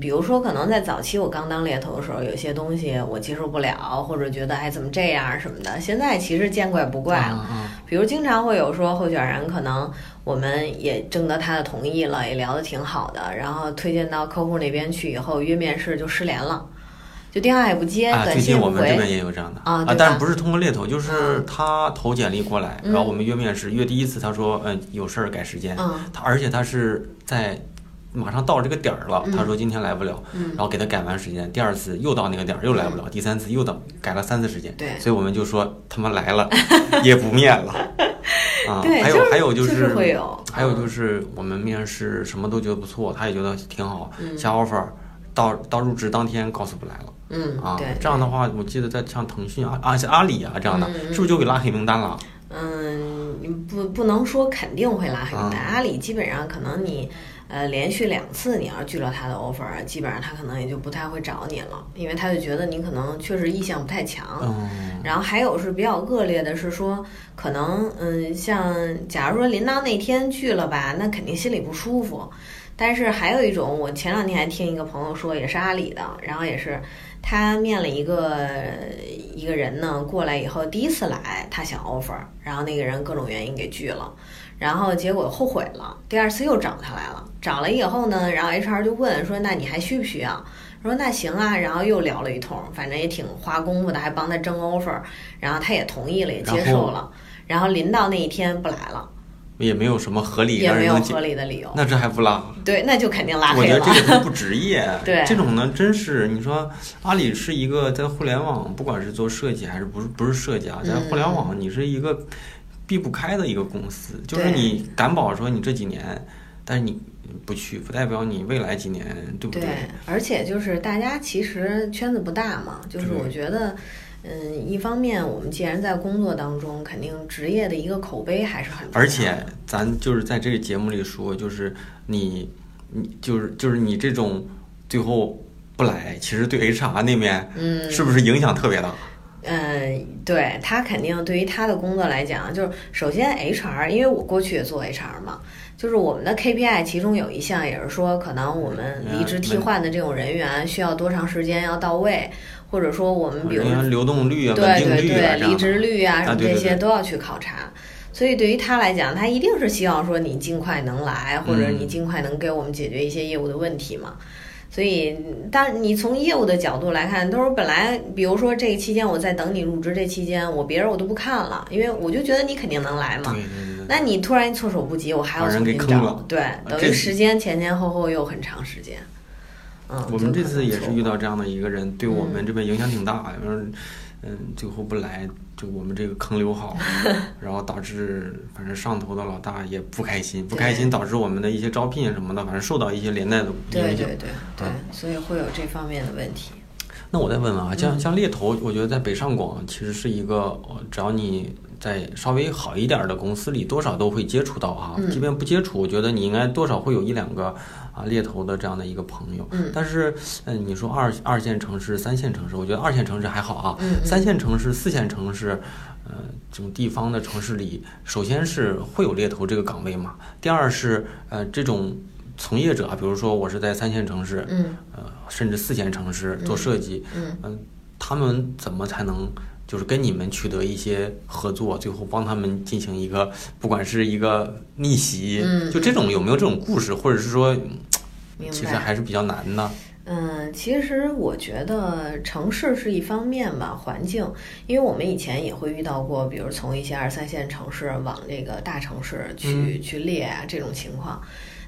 [SPEAKER 2] 比如说，可能在早期我刚当猎头的时候，有些东西我接受不了，或者觉得哎怎么这样什么的。现在其实见怪不怪了。
[SPEAKER 1] 啊
[SPEAKER 2] 比如经常会有说候选人可能我们也征得他的同意了，也聊得挺好的，然后推荐到客户那边去以后约面试就失联了，就电话也不接，
[SPEAKER 1] 最近
[SPEAKER 2] 信也不回。
[SPEAKER 1] 我们这边也有这样的
[SPEAKER 2] 啊
[SPEAKER 1] 但是不是通过猎头，就是
[SPEAKER 2] 嗯
[SPEAKER 1] 他投简历过来，
[SPEAKER 2] 嗯
[SPEAKER 1] 然后我们约面试，约第一次他说嗯有事儿改时间，
[SPEAKER 2] 嗯
[SPEAKER 1] 他而且他是在马上到这个点儿了，他说今天来不了，
[SPEAKER 2] 嗯
[SPEAKER 1] 然后给他改完时间，第二次又到那个点儿又来不了，第三次又到改了三次时间，
[SPEAKER 2] 对
[SPEAKER 1] 所以我们就说他们来了 也不面了。啊，还有还有就
[SPEAKER 2] 就是会有
[SPEAKER 1] 还有
[SPEAKER 2] 嗯
[SPEAKER 1] 就是我们面试什么都觉得不错，他也觉得挺好，
[SPEAKER 2] 嗯
[SPEAKER 1] 下 offer 到到入职当天告诉不来了。
[SPEAKER 2] 嗯，
[SPEAKER 1] 啊
[SPEAKER 2] 对，，
[SPEAKER 1] 这样的话，我记得在像腾讯啊、啊像阿里啊这样的，是不是就给拉黑名单了？
[SPEAKER 2] 嗯，你不不能说肯定会拉黑名单。
[SPEAKER 1] 啊
[SPEAKER 2] 阿里基本上可能你呃连续两次你要是拒了他的 offer，基本上他可能也就不太会找你了，因为他就觉得你可能确实意向不太强。
[SPEAKER 1] 嗯，
[SPEAKER 2] 然后还有是比较恶劣的是说，可能嗯，像假如说临到那天拒了吧，那肯定心里不舒服。但是还有一种，我前两天还听一个朋友说，也是阿里的，然后也是他面了一个一个人呢，过来以后第一次来，他想 offer，然后那个人各种原因给拒了，然后结果后悔了，第二次又找他来了，找了以后呢，然后 HR 就问说，那你还需不需要？说那行啊，然后又聊了一通，反正也挺花功夫的，还帮他争 offer，然后他也同意了，也接受了。然后临到那一天不来了，
[SPEAKER 1] 也没有什么合理
[SPEAKER 2] 也没有合，理的理由。
[SPEAKER 1] 那这还不拉？
[SPEAKER 2] 对，那就肯定拉黑了。
[SPEAKER 1] 我觉得这个都不职业。
[SPEAKER 2] 对
[SPEAKER 1] 这种呢，真是你说阿里是一个在互联网，不管是做设计还是不是不是设计啊，在互联网你是一个避不开的一个公司，就是你敢保说你这几年，但是你不去，不代表你未来几年，对不
[SPEAKER 2] 对，而且就是大家其实圈子不大嘛，就是我觉得，嗯，一方面我们既然在工作当中，肯定职业的一个口碑还是很。
[SPEAKER 1] 而且咱就是在这个节目里说，就是你，你就是就是你这种最后不来，其实对 HR 那面，
[SPEAKER 2] 嗯
[SPEAKER 1] 是不是影响特别大？
[SPEAKER 2] 嗯，对他肯定对于他的工作来讲，就是首先 HR，因为我过去也做 HR 嘛，就是我们的 KPI 其中有一项也是说，可能我们离职替换的这种人员需要多长时间要到位，或者说我们比如
[SPEAKER 1] 人员流动率啊，稳
[SPEAKER 2] 对
[SPEAKER 1] 定
[SPEAKER 2] 对对，离职率啊什么这些都要去考察。所以对于他来讲，他一定是希望说你尽快能来，或者
[SPEAKER 1] 嗯
[SPEAKER 2] 你尽快能给我们解决一些业务的问题嘛。所以，当你从业务的角度来看，都是本来，比如说这个期间我在等你入职，这期间我别人我都不看了，因为我就觉得你肯定能来嘛。
[SPEAKER 1] 对对对。
[SPEAKER 2] 那你突然措手不及，我还要重新找
[SPEAKER 1] 给坑了，
[SPEAKER 2] 对，等于时间前前后后又很长时间。嗯，
[SPEAKER 1] 我们这次也是遇到这样的一个人，对我们
[SPEAKER 2] 嗯
[SPEAKER 1] 这边影响挺大。嗯嗯，最后不来，就我们这个坑留好，然后导致反正上头的老大也不开心，不开心导致我们的一些招聘什么的，反正受到一些连带的
[SPEAKER 2] 对
[SPEAKER 1] 影响
[SPEAKER 2] 对。对对，所以会有这方面的问题。
[SPEAKER 1] 那我再问问啊，
[SPEAKER 2] 嗯
[SPEAKER 1] 像像猎头，我觉得在北上广其实是一个，呃只要你在稍微好一点的公司里，多少都会接触到啊。
[SPEAKER 2] 嗯
[SPEAKER 1] 即便不接触，我觉得你应该多少会有一两个啊猎头的这样的一个朋友。
[SPEAKER 2] 嗯
[SPEAKER 1] 但是，嗯，你说二二线城市、三线城市，我觉得二线城市还好啊。
[SPEAKER 2] 嗯嗯
[SPEAKER 1] 三线城市、四线城市，呃，这种地方的城市里，首先是会有猎头这个岗位嘛。第二是，呃，这种从业者啊，比如说我是在三线城市，
[SPEAKER 2] 嗯
[SPEAKER 1] 呃，甚至四线城市做设计，
[SPEAKER 2] 嗯
[SPEAKER 1] 嗯，他们怎么才能就是跟你们取得一些合作，最后帮他们进行一个，不管是一个逆袭，
[SPEAKER 2] 嗯
[SPEAKER 1] 就这种有没有这种故事，或者是说。其实还是比较难的。
[SPEAKER 2] 嗯，其实我觉得城市是一方面吧，环境，因为我们以前也会遇到过，比如从一些二三线城市往这个大城市去、
[SPEAKER 1] 嗯
[SPEAKER 2] 去列啊这种情况，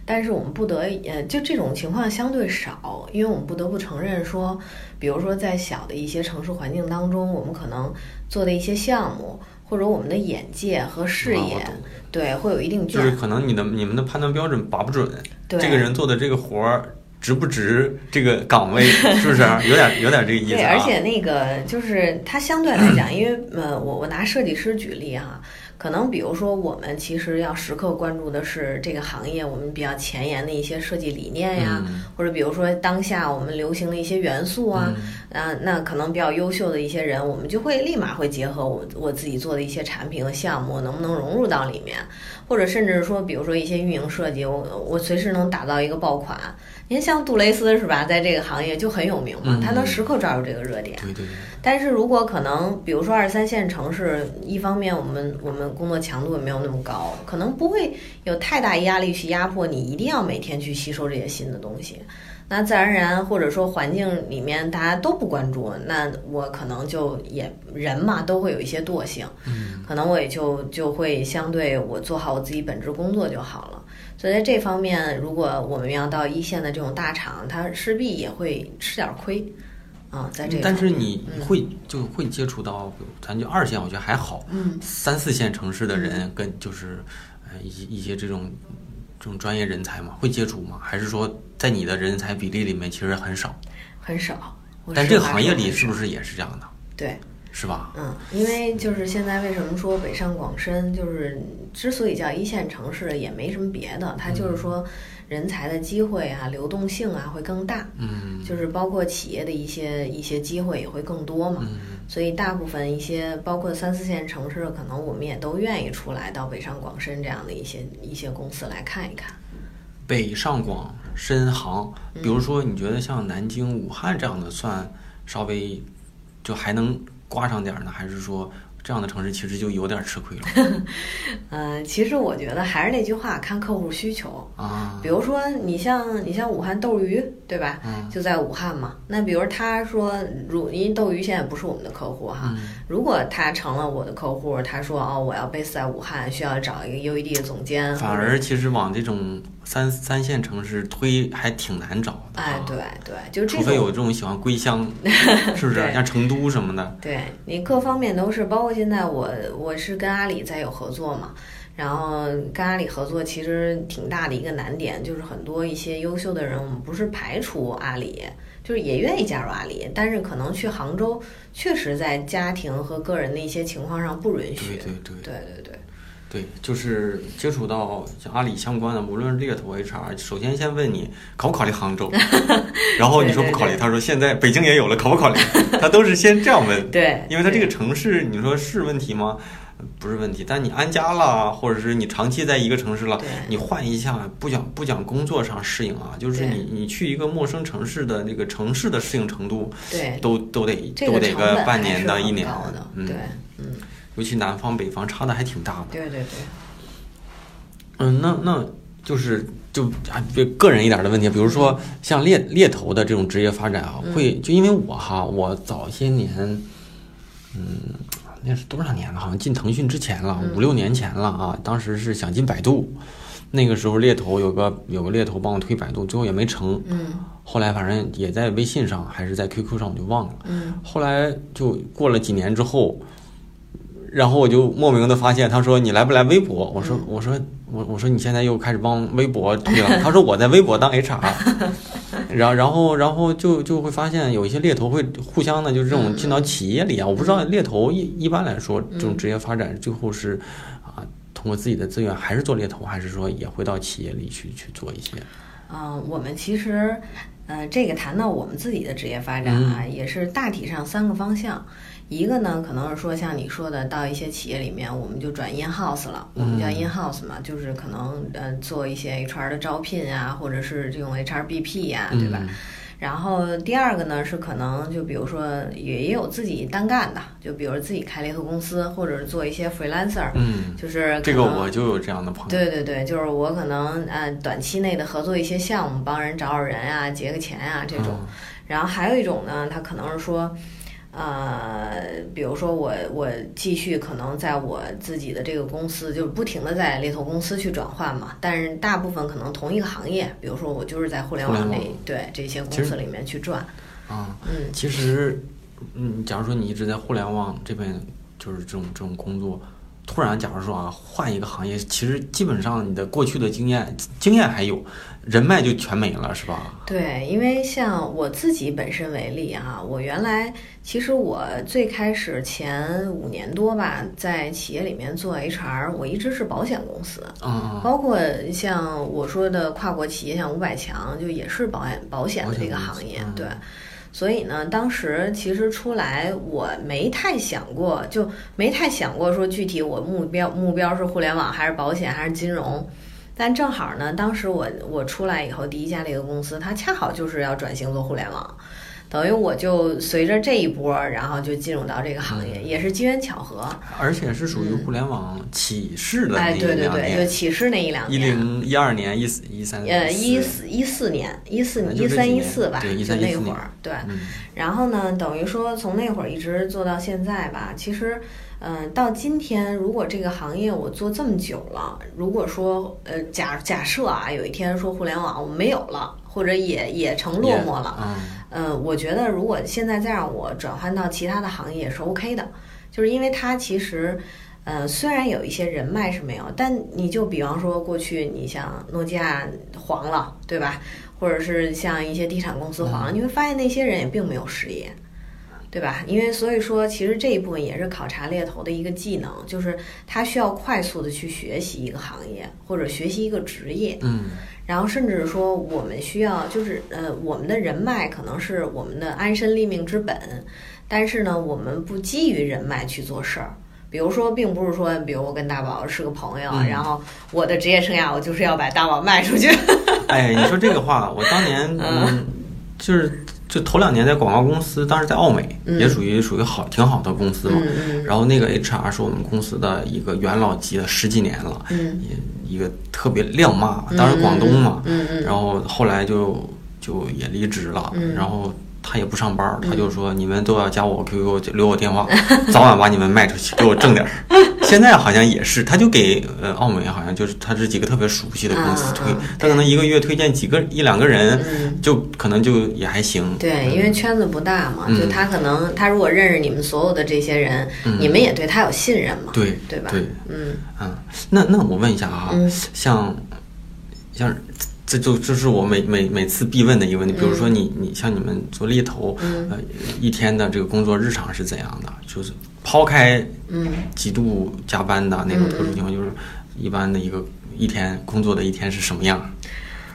[SPEAKER 2] 但是我们不得呃，就这种情况相对少，因为我们不得不承认说，比如说在小的一些城市环境当中，我们可能做的一些项目或者我们的眼界和视野，
[SPEAKER 1] 啊
[SPEAKER 2] 对，会有一定价
[SPEAKER 1] 就是可能你的你们的判断标准把不准，
[SPEAKER 2] 对
[SPEAKER 1] 这个人做的这个活儿值不值这个岗位，是不是？有点有点这个意思
[SPEAKER 2] 对，
[SPEAKER 1] 啊。
[SPEAKER 2] 而且那个就是它相对来讲，因为呃，我我拿设计师举例哈，可能比如说我们其实要时刻关注的是这个行业我们比较前沿的一些设计理念呀，
[SPEAKER 1] 嗯
[SPEAKER 2] 或者比如说当下我们流行的一些元素啊，
[SPEAKER 1] 嗯
[SPEAKER 2] 啊，那可能比较优秀的一些人，我们就会立马会结合我我自己做的一些产品和项目，能不能融入到里面，或者甚至说，比如说一些运营设计，我我随时能打造一个爆款。您像杜蕾斯是吧，在这个行业就很有名嘛，
[SPEAKER 1] 嗯
[SPEAKER 2] 他能时刻抓住这个热点。
[SPEAKER 1] 对对对，
[SPEAKER 2] 但是如果可能，比如说二三线城市，一方面我们我们工作强度也没有那么高，可能不会有太大压力去压迫你一定要每天去吸收这些新的东西。那自然而然，或者说环境里面大家都不关注，那我可能就也人嘛都会有一些惰性，
[SPEAKER 1] 嗯
[SPEAKER 2] 可能我也就就会相对我做好我自己本职工作就好了。所以在这方面，如果我们要到一线的这种大厂，它势必也会吃点亏啊，在这个
[SPEAKER 1] 但是你
[SPEAKER 2] 嗯
[SPEAKER 1] 会就会接触到，咱就二线，我觉得还好，
[SPEAKER 2] 嗯
[SPEAKER 1] 三四线城市的人跟就是呃一些一些这种这种专业人才嘛，会接触吗？还是说在你的人才比例里面其实很少？
[SPEAKER 2] 很少。
[SPEAKER 1] 但这个行业里是不是也是这样的？
[SPEAKER 2] 对？
[SPEAKER 1] 是吧？
[SPEAKER 2] 嗯，因为就是现在为什么说北上广深就是之所以叫一线城市，也没什么别的，它就是说人才的机会啊、流动性啊会更大，
[SPEAKER 1] 嗯
[SPEAKER 2] 就是包括企业的一些一些机会也会更多嘛。
[SPEAKER 1] 嗯
[SPEAKER 2] 所以大部分一些包括三四线城市，可能我们也都愿意出来到北上广深这样的一些一些公司来看一看。
[SPEAKER 1] 北上广深杭，
[SPEAKER 2] 嗯
[SPEAKER 1] 比如说你觉得像南京、武汉这样的算稍微就还能挂上点儿呢，还是说这样的城市其实就有点吃亏了
[SPEAKER 2] 嗯、其实我觉得还是那句话，看客户需求。
[SPEAKER 1] 啊？
[SPEAKER 2] 比如说，你像你像武汉斗鱼，对吧？
[SPEAKER 1] 嗯
[SPEAKER 2] 就在武汉嘛。那比如他说，如因为斗鱼现在不是我们的客户哈，
[SPEAKER 1] 嗯
[SPEAKER 2] 如果他成了我的客户，他说哦，我要 base 在武汉，需要找一个 UED 的总监，
[SPEAKER 1] 反而其实往这种三三线城市推还挺难找的、啊。
[SPEAKER 2] 哎，对对，就这
[SPEAKER 1] 除非有。这种喜欢归乡，是不是？像成都什么的，
[SPEAKER 2] 对你各方面都是，包括现在我我是跟阿里在有合作嘛，然后跟阿里合作其实挺大的一个难点，就是很多一些优秀的人，我们不是排除阿里，就是也愿意加入阿里，但是可能去杭州，确实在家庭和个人的一些情况上不允许。
[SPEAKER 1] 对对对
[SPEAKER 2] 对对对
[SPEAKER 1] 对，就是接触到像阿里相关的，无论是猎头 HR，首先先问你考不考虑杭州，然后你说不考虑，
[SPEAKER 2] 对对对
[SPEAKER 1] 他说现在北京也有了，考不考虑？他都是先这样问，
[SPEAKER 2] 对，
[SPEAKER 1] 因为他这个城市，你说是问题吗？不是问题，但你安家了，或者是你长期在一个城市了，你换一下，不讲不讲工作上适应啊，就是你你去一个陌生城市的那个城市的适应程度，
[SPEAKER 2] 对。
[SPEAKER 1] 都都得都得
[SPEAKER 2] 个
[SPEAKER 1] 半年到一年，嗯。
[SPEAKER 2] 对，，嗯，
[SPEAKER 1] 尤其南方北方差的还挺大的。
[SPEAKER 2] 对对对，
[SPEAKER 1] 嗯，那那就是就啊，这个人一点的问题，比如说像猎猎头的这种职业发展啊，
[SPEAKER 2] 嗯。
[SPEAKER 1] 会就因为我哈，我早些年，嗯，那是多少年了？好像进腾讯之前了，
[SPEAKER 2] 嗯
[SPEAKER 1] 五六年前了啊。当时是想进百度，那个时候猎头有个有个猎头帮我推百度，最后也没成。
[SPEAKER 2] 嗯
[SPEAKER 1] 后来反正也在微信上还是在 QQ 上，我就忘了。
[SPEAKER 2] 嗯
[SPEAKER 1] 后来就过了几年之后，然后我就莫名的发现，他说你来不来微博？我说我说我我说你现在又开始帮微博推了。他说我在微博当 HR，然后然后然后就就会发现有一些猎头会互相的，就是这种进到企业里啊。我不知道猎头一一般来说这种职业发展最后是啊通过自己的资源还是做猎头，还是说也会到企业里去去做一些？
[SPEAKER 2] 嗯，我们其实，呃，这个谈到我们自己的职业发展啊，也是大体上三个方向。一个呢，可能是说像你说的，到一些企业里面，我们就转 in house 了，我们叫 in house 嘛，就是可能呃做一些 HR 的招聘啊，或者是这种 HRBP 呀、对吧？
[SPEAKER 1] 嗯
[SPEAKER 2] 然后第二个呢是可能就比如说也也有自己单干的，就比如自己开猎头公司，或者是做一些 freelancer，、
[SPEAKER 1] 嗯，
[SPEAKER 2] 就是
[SPEAKER 1] 这个我就有这样的朋友。
[SPEAKER 2] 对对对，就是我可能呃短期内的合作一些项目，帮人找找人啊，结个钱啊这种。
[SPEAKER 1] 嗯
[SPEAKER 2] 然后还有一种呢，他可能是说，呃，比如说我我继续可能在我自己的这个公司，就是不停的在猎头公司去转换嘛，但是大部分可能同一个行业，比如说我就是在互联网这
[SPEAKER 1] 互联网
[SPEAKER 2] 对这些公司里面去转，
[SPEAKER 1] 啊。
[SPEAKER 2] 嗯
[SPEAKER 1] 其实，嗯，假如说你一直在互联网这边，就是这种这种工作，突然假如说啊换一个行业，其实基本上你的过去的经验经验还有，人脉就全没了，是吧？
[SPEAKER 2] 对，因为像我自己本身为例啊，我原来其实我最开始前五年多吧，在企业里面做 HR，我一直是保险公司，
[SPEAKER 1] 嗯，
[SPEAKER 2] 包括像我说的跨国企业，像五百强，就也是保险保险的这个行业，对。所以呢，当时其实出来我没太想过，就没太想过说具体我目标目标是互联网还是保险还是金融。但正好呢，当时我我出来以后，第一家那个公司，它恰好就是要转型做互联网。等于我就随着这一波，然后就进入到这个行业，也是机缘巧合，
[SPEAKER 1] 而且是属于互联网起势的那
[SPEAKER 2] 一两年，就起势那一两
[SPEAKER 1] 年，一零一二年、一四一三，
[SPEAKER 2] 呃，一四一四年、一四一三一四吧，就那会儿，对。然后呢，等于说从那会儿一直做到现在吧，其实，嗯，到今天，如果这个行业我做这么久了，如果说，呃，假假设啊，有一天说互联网我没有了，或者也也成落寞了。嗯，我觉得如果现在再让我转换到其他的行业是 OK 的，就是因为它其实，呃，虽然有一些人脉是没有，但你就比方说过去你像诺基亚黄了，对吧？或者是像一些地产公司黄了，你会发现那些人也并没有失业，对吧？因为所以说，其实这一部分也是考察猎头的一个技能，就是他需要快速的去学习一个行业或者学习一个职业，
[SPEAKER 1] 嗯。
[SPEAKER 2] 然后甚至说，我们需要就是呃，我们的人脉可能是我们的安身立命之本，但是呢，我们不基于人脉去做事儿。比如说，并不是说，比如我跟大宝是个朋友，然后我的职业生涯我就是要把大宝卖出去。
[SPEAKER 1] 哎，你说这个话，我当年嗯，就是。就头两年在广告公司，当时在奥美，也属于属于好挺好的公司嘛。然后那个 HR 是我们公司的一个元老级的，十几年了，一一个特别亮妈，当时广东嘛。然后后来就就也离职了，然后。他也不上班，他就说你们都要加我 QQ 留我电话，早晚把你们卖出去，给我挣点儿。现在好像也是，他就给呃奥美好像就是他这几个特别熟悉的公司推，他可能一个月推荐几个一两个人，就可能就也还行。
[SPEAKER 2] 对，因为圈子不大嘛，就他可能他如果认识你们所有的这些人，你们也对他有信任嘛，
[SPEAKER 1] 对
[SPEAKER 2] 对吧？
[SPEAKER 1] 对，
[SPEAKER 2] 嗯。
[SPEAKER 1] 嗯，那那我问一下啊，像像。这就这是我每每每次必问的一个问题，比如说你你像你们做猎头，呃，一天的这个工作日常是怎样的？就是抛开极度加班的那种特殊情况，就是一般的一个一天工作的一天是什么样？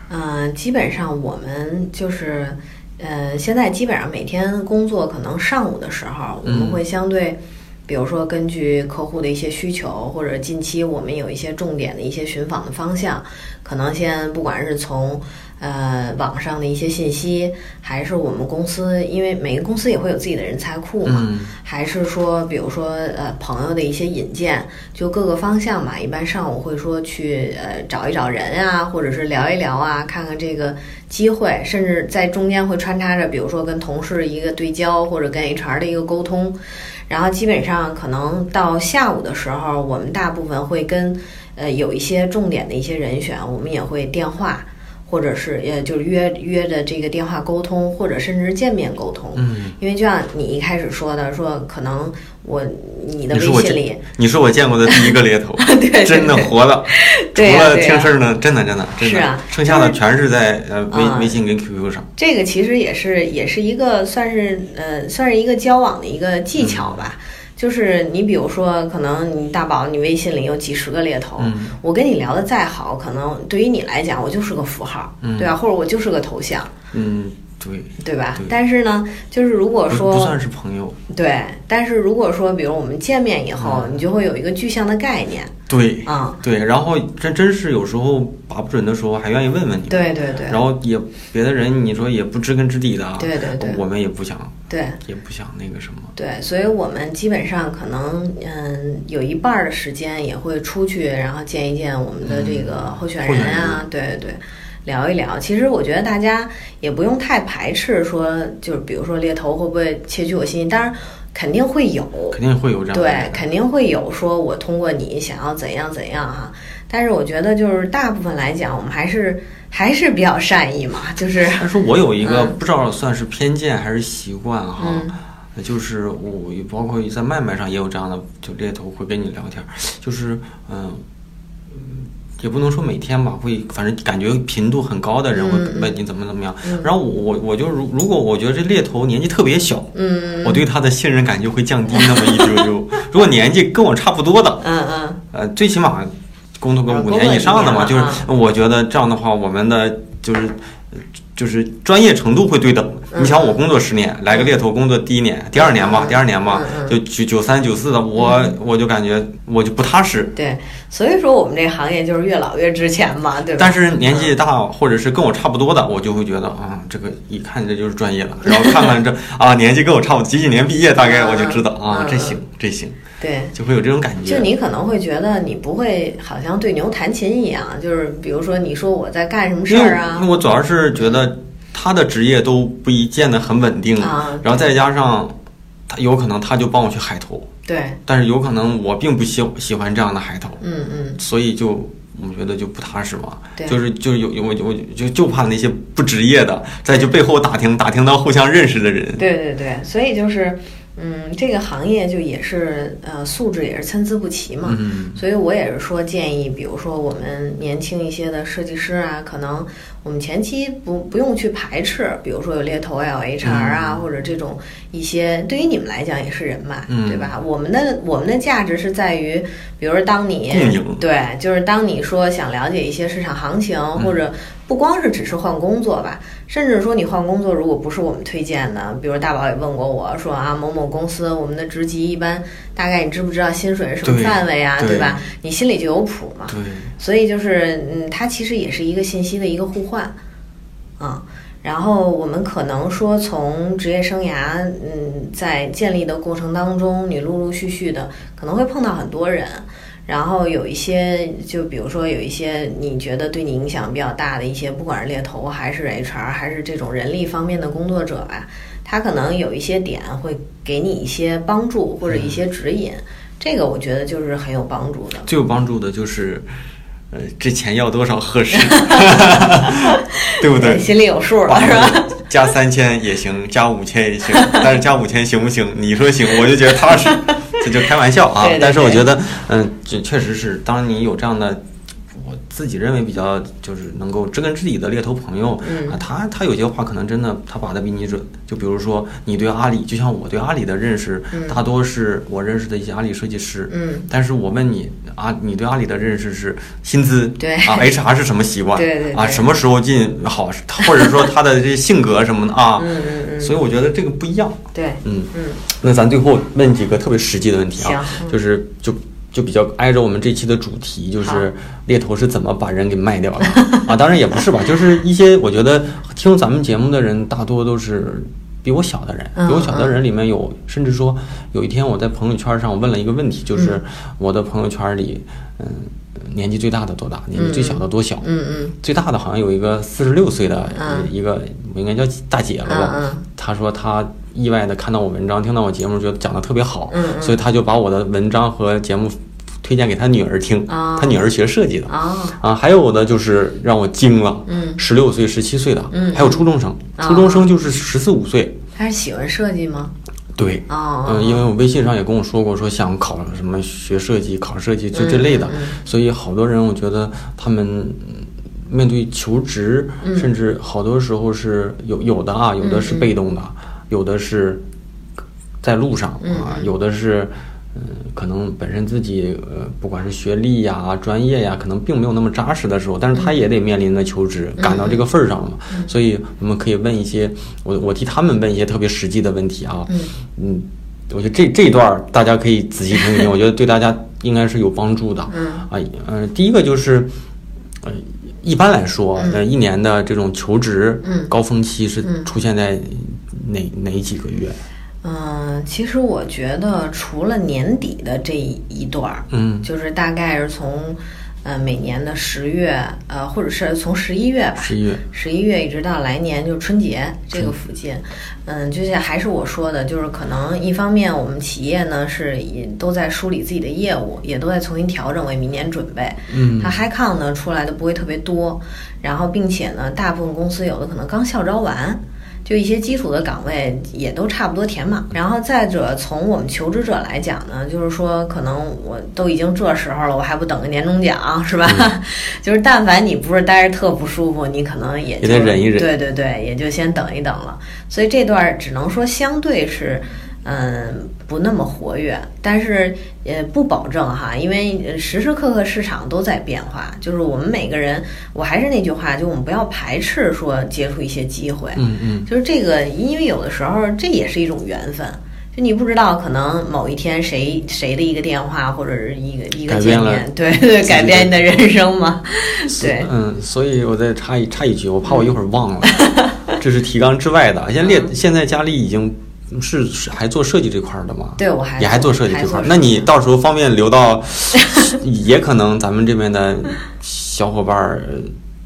[SPEAKER 2] 嗯，基本上我们就是，呃，现在基本上每天工作可能上午的时候，我们会相对。比如说，根据客户的一些需求，或者近期我们有一些重点的一些寻访的方向，可能先不管是从呃网上的一些信息，还是我们公司，因为每个公司也会有自己的人才库嘛，还是说，比如说呃朋友的一些引荐，就各个方向嘛。一般上午会说去呃找一找人啊，或者是聊一聊啊，看看这个机会，甚至在中间会穿插着，比如说跟同事一个对焦，或者跟 HR 的一个沟通。然后基本上可能到下午的时候，我们大部分会跟呃有一些重点的一些人选，我们也会电话，或者是呃就是约约的这个电话沟通，或者甚至见面沟通。
[SPEAKER 1] 嗯，
[SPEAKER 2] 因为就像你一开始说的，说可能我你的微信里，
[SPEAKER 1] 你是我见过的第一个猎头，
[SPEAKER 2] 对，
[SPEAKER 1] 真的活了。除了听事儿呢，真的真的真的，
[SPEAKER 2] 是啊，
[SPEAKER 1] 剩下的全是在呃微微信跟 QQ 上。
[SPEAKER 2] 这个其实也是也是一个算是呃算是一个交往的一个技巧吧。就是你比如说，可能你大宝你微信里有几十个猎头，我跟你聊的再好，可能对于你来讲，我就是个符号，对吧？或者我就是个头像。
[SPEAKER 1] 嗯。对，
[SPEAKER 2] 对吧？但是呢，就是如果说
[SPEAKER 1] 不算是朋友，
[SPEAKER 2] 对。但是如果说，比如我们见面以后，你就会有一个具象的概念。
[SPEAKER 1] 对，
[SPEAKER 2] 啊，
[SPEAKER 1] 对。然后真真是有时候把不准的时候，还愿意问问你。
[SPEAKER 2] 对对对。
[SPEAKER 1] 然后也别的人，你说也不知根知底的，
[SPEAKER 2] 对对对。
[SPEAKER 1] 我们也不想，
[SPEAKER 2] 对，
[SPEAKER 1] 也不想那个什么。
[SPEAKER 2] 对，所以我们基本上可能，嗯，有一半的时间也会出去，然后见一见我们的这个候选人啊，对对对。聊一聊，其实我觉得大家也不用太排斥，说就是比如说猎头会不会窃取我信息？当然肯定会有，
[SPEAKER 1] 肯定会有这样
[SPEAKER 2] 对，肯定会有说我通过你想要怎样怎样哈。但是我觉得就是大部分来讲，我们还是还是比较善意嘛，就是。
[SPEAKER 1] 但是我有一个不知道算是偏见还是习惯哈，就是我包括在麦麦上也有这样的，就猎头会跟你聊天，就是嗯。也不能说每天吧，会反正感觉频度很高的人会问你怎么怎么样。然后我我就如如果我觉得这猎头年纪特别小，
[SPEAKER 2] 嗯，
[SPEAKER 1] 我对他的信任感就会降低那么一丢丢。如果年纪跟我差不多的，
[SPEAKER 2] 嗯嗯，
[SPEAKER 1] 呃，最起码工作个五年以上的嘛，就是我觉得这样的话，我们的就是就是专业程度会对等。你想我工作十年，来个猎头工作第一年、第二年吧，第二年吧，就九九三九四的，我我就感觉我就不踏实。
[SPEAKER 2] 对，所以说我们这个行业就是越老越值钱嘛，对吧？
[SPEAKER 1] 但是年纪大或者是跟我差不多的，我就会觉得啊，这个一看这就是专业了。然后看看这啊，年纪跟我差不多，几几年毕业，大概我就知道啊，这行这行。
[SPEAKER 2] 对，
[SPEAKER 1] 就会有这种感
[SPEAKER 2] 觉。就你可能会觉得你不会好像对牛弹琴一样，就是比如说你说我在干什么事儿啊？
[SPEAKER 1] 我主要是觉得。他的职业都不一见得很稳定，然后再加上他有可能他就帮我去海投，
[SPEAKER 2] 对，
[SPEAKER 1] 但是有可能我并不喜喜欢这样的海投，
[SPEAKER 2] 嗯嗯，
[SPEAKER 1] 所以就我觉得就不踏实嘛，
[SPEAKER 2] 对，
[SPEAKER 1] 就是就有我我就就怕那些不职业的在就背后打听打听到互相认识的人，
[SPEAKER 2] 对对对，所以就是。嗯，这个行业就也是呃，素质也是参差不齐嘛。
[SPEAKER 1] 嗯，
[SPEAKER 2] 所以我也是说建议，比如说我们年轻一些的设计师啊，可能我们前期不不用去排斥，比如说有猎头啊、有 HR 啊，或者这种一些，对于你们来讲也是人脉，对吧？我们的我们的价值是在于，比如说当你对，就是当你说想了解一些市场行情或者。不光是只是换工作吧，甚至说你换工作，如果不是我们推荐的，比如大宝也问过我说啊，某某公司我们的职级一般，大概你知不知道薪水是什么范围啊？对吧？你心里就有谱嘛。
[SPEAKER 1] 对。
[SPEAKER 2] 所以就是，嗯，它其实也是一个信息的一个互换，啊。然后我们可能说从职业生涯，嗯，在建立的过程当中，你陆陆续续的可能会碰到很多人。然后有一些，就比如说有一些你觉得对你影响比较大的一些，不管是猎头还是 HR 还是这种人力方面的工作者吧，他可能有一些点会给你一些帮助或者一些指引，这个我觉得就是很有帮助的。
[SPEAKER 1] 最有帮助的就是，呃，这钱要多少合适，对不对？
[SPEAKER 2] 心里有数了是吧？
[SPEAKER 1] 加三千也行，加五千也行，但是加五千行不行？你说行，我就觉得踏实。这就开玩笑啊，但是我觉得，嗯，这确实是，当你有这样的。自己认为比较就是能够知根知底的猎头朋友啊，他他有些话可能真的他把的比你准。就比如说你对阿里，就像我对阿里的认识，大多是我认识的一些阿里设计师。
[SPEAKER 2] 嗯，
[SPEAKER 1] 但是我问你啊，你对阿里的认识是薪资？
[SPEAKER 2] 对
[SPEAKER 1] 啊，HR 是什么习惯？
[SPEAKER 2] 对对
[SPEAKER 1] 啊，什么时候进好？或者说他的这些性格什么的啊？
[SPEAKER 2] 嗯嗯嗯。
[SPEAKER 1] 所以我觉得这个不一样。
[SPEAKER 2] 对，
[SPEAKER 1] 嗯
[SPEAKER 2] 嗯。
[SPEAKER 1] 那咱最后问几个特别实际的问题啊，就是就。就比较挨着我们这期的主题，就是猎头是怎么把人给卖掉的 啊？当然也不是吧，就是一些我觉得听咱们节目的人大多都是比我小的人，比我小的人里面有，甚至说有一天我在朋友圈上我问了一个问题，就是我的朋友圈里，嗯，年纪最大的多大？年纪最小的多小？
[SPEAKER 2] 嗯嗯，
[SPEAKER 1] 最大的好像有一个四十六岁的一个，我应该叫大姐了吧？她说他。意外的看到我文章，听到我节目，觉得讲的特别好，所以他就把我的文章和节目推荐给他女儿听。他女儿学设计的啊，还有的就是让我惊了，十六岁、十七岁的，还有初中生，初中生就是十四五岁。
[SPEAKER 2] 他是喜欢设计吗？
[SPEAKER 1] 对，嗯，因为我微信上也跟我说过，说想考什么学设计、考设计就这类的，所以好多人我觉得他们面对求职，甚至好多时候是有有的啊，有的是被动的。有的是在路上啊，有的是嗯，可能本身自己呃，不管是学历呀、专业呀，可能并没有那么扎实的时候，但是他也得面临着求职，赶到这个份儿上了嘛。所以我们可以问一些，我我替他们问一些特别实际的问题啊。嗯，我觉得这这一段大家可以仔细听一听，我觉得对大家应该是有帮助的。嗯啊，嗯，第一个就是，呃，一般来说，呃，一年的这种求职高峰期是出现在。哪哪几个月？
[SPEAKER 2] 嗯，其实我觉得除了年底的这一段儿，
[SPEAKER 1] 嗯，
[SPEAKER 2] 就是大概是从呃每年的十月，呃，或者是从十一月吧，
[SPEAKER 1] 十一月，
[SPEAKER 2] 十一月一直到来年就春节这个附近，嗯，就像还是我说的，就是可能一方面我们企业呢是也都在梳理自己的业务，也都在重新调整为明年准备，
[SPEAKER 1] 嗯，
[SPEAKER 2] 它 Hi 抗呢出来的不会特别多，然后并且呢，大部分公司有的可能刚校招完。就一些基础的岗位也都差不多填满。然后再者，从我们求职者来讲呢，就是说，可能我都已经这时候了，我还不等个年终奖是吧？就是但凡你不是待着特不舒服，你可能也
[SPEAKER 1] 就得忍一忍。
[SPEAKER 2] 对对对，也就先等一等了。所以这段只能说相对是。嗯，不那么活跃，但是也不保证哈，因为时时刻刻市场都在变化。就是我们每个人，我还是那句话，就我们不要排斥说接触一些机会。
[SPEAKER 1] 嗯嗯，
[SPEAKER 2] 就是这个，因为有的时候这也是一种缘分。就你不知道，可能某一天谁谁的一个电话或者是一个一个见面，对 对，改变你的人生嘛。对，
[SPEAKER 1] 嗯，所以我再插一插一句，我怕我一会儿忘了，这是提纲之外的。现列现在佳丽已经。是还做设计这块的吗？
[SPEAKER 2] 对，我还
[SPEAKER 1] 也还
[SPEAKER 2] 做
[SPEAKER 1] 设计这块。那你到时候方便留到，也可能咱们这边的小伙伴儿，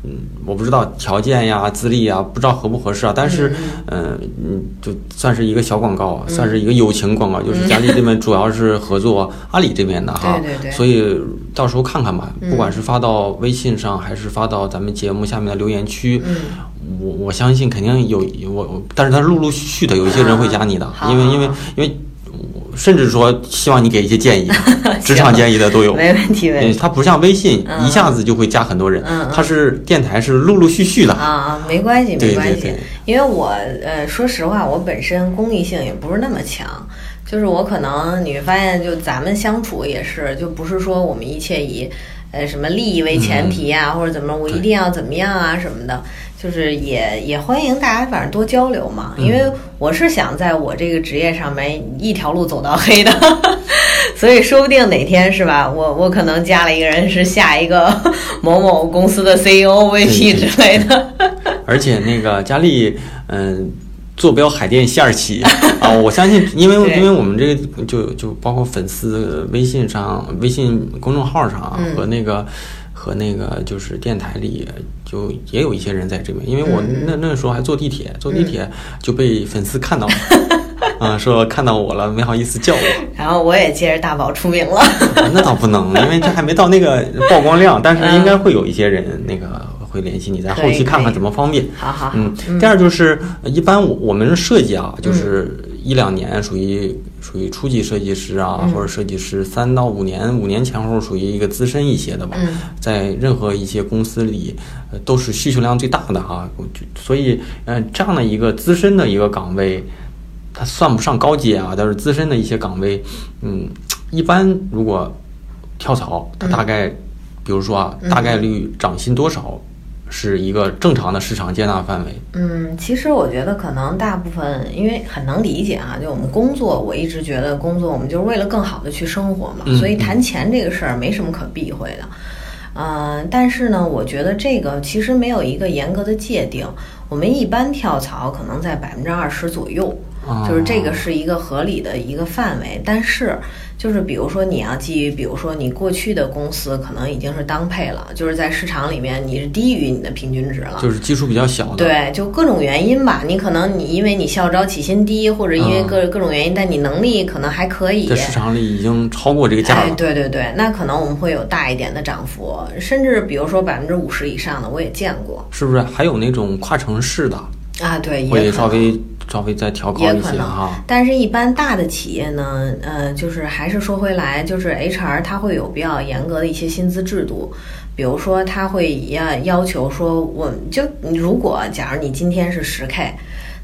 [SPEAKER 1] 嗯，我不知道条件呀、资历呀，不知道合不合适啊。但是，嗯嗯，就算是一个小广告，算是一个友情广告，就是佳丽这边主要是合作阿里这边的哈。
[SPEAKER 2] 对对对。
[SPEAKER 1] 所以到时候看看吧，不管是发到微信上，还是发到咱们节目下面的留言区。
[SPEAKER 2] 嗯。
[SPEAKER 1] 我我相信肯定有我，但是他陆陆续续的有一些人会加你的，因为因为因为，甚至说希望你给一些建议，职场建议的都有，
[SPEAKER 2] 没问题。
[SPEAKER 1] 他不像微信一下子就会加很多人，它是电台是陆陆续续的。
[SPEAKER 2] 啊啊，没关系没关
[SPEAKER 1] 系，
[SPEAKER 2] 因为我呃说实话，我本身公益性也不是那么强，就是我可能你会发现，就咱们相处也是，就不是说我们一切以呃什么利益为前提啊，或者怎么我一定要怎么样啊什么的。就是也也欢迎大家，反正多交流嘛。因为我是想在我这个职业上面一条路走到黑的，所以说不定哪天是吧，我我可能加了一个人是下一个 某某公司的 CEO、VP 之类的。
[SPEAKER 1] 而且那个佳丽，嗯，坐标海淀西二旗啊，我相信，因为因为我们这个就就包括粉丝微信上、微信公众号上和那个。和那个就是电台里就也有一些人在这边，因为我那那时候还坐地铁，坐地铁就被粉丝看到了，啊，说看到我了，没好意思叫我。
[SPEAKER 2] 然后我也接着大宝出名了。
[SPEAKER 1] 那倒不能，因为这还没到那个曝光量，但是应该会有一些人那个会联系你，在后期看看怎么方便。
[SPEAKER 2] 好好。
[SPEAKER 1] 嗯，第二就是一般我我们设计啊，就是一两年属于。属于初级设计师啊，或者设计师三到五年，五年前后属于一个资深一些的吧，在任何一些公司里，都是需求量最大的哈。所以，嗯，这样的一个资深的一个岗位，它算不上高阶啊，但是资深的一些岗位，嗯，一般如果跳槽，它大概，比如说啊，大概率涨薪多少？是一个正常的市场接纳范围。
[SPEAKER 2] 嗯，其实我觉得可能大部分，因为很能理解啊，就我们工作，我一直觉得工作我们就是为了更好的去生活嘛，所以谈钱这个事儿没什么可避讳的。嗯，但是呢，我觉得这个其实没有一个严格的界定，我们一般跳槽可能在百分之二十左右，就是这个是一个合理的一个范围，但是。就是比如说你要基于，比如说你过去的公司可能已经是当配了，就是在市场里面你是低于你的平均值了，
[SPEAKER 1] 就是基数比较小的。
[SPEAKER 2] 对，就各种原因吧，你可能你因为你校招起薪低，或者因为各各种原因，但你能力可能还可以，
[SPEAKER 1] 在市场里已经超过这个价了。
[SPEAKER 2] 对对对，那可能我们会有大一点的涨幅，甚至比如说百分之五十以上的我也见过。
[SPEAKER 1] 是不是还有那种跨城市的？
[SPEAKER 2] 啊，对，
[SPEAKER 1] 会稍微。稍微再调高一些哈，
[SPEAKER 2] 但是，一般大的企业呢，呃，就是还是说回来，就是 HR 它会有比较严格的一些薪资制度，比如说他会要要求说，我就如果假如你今天是十 K。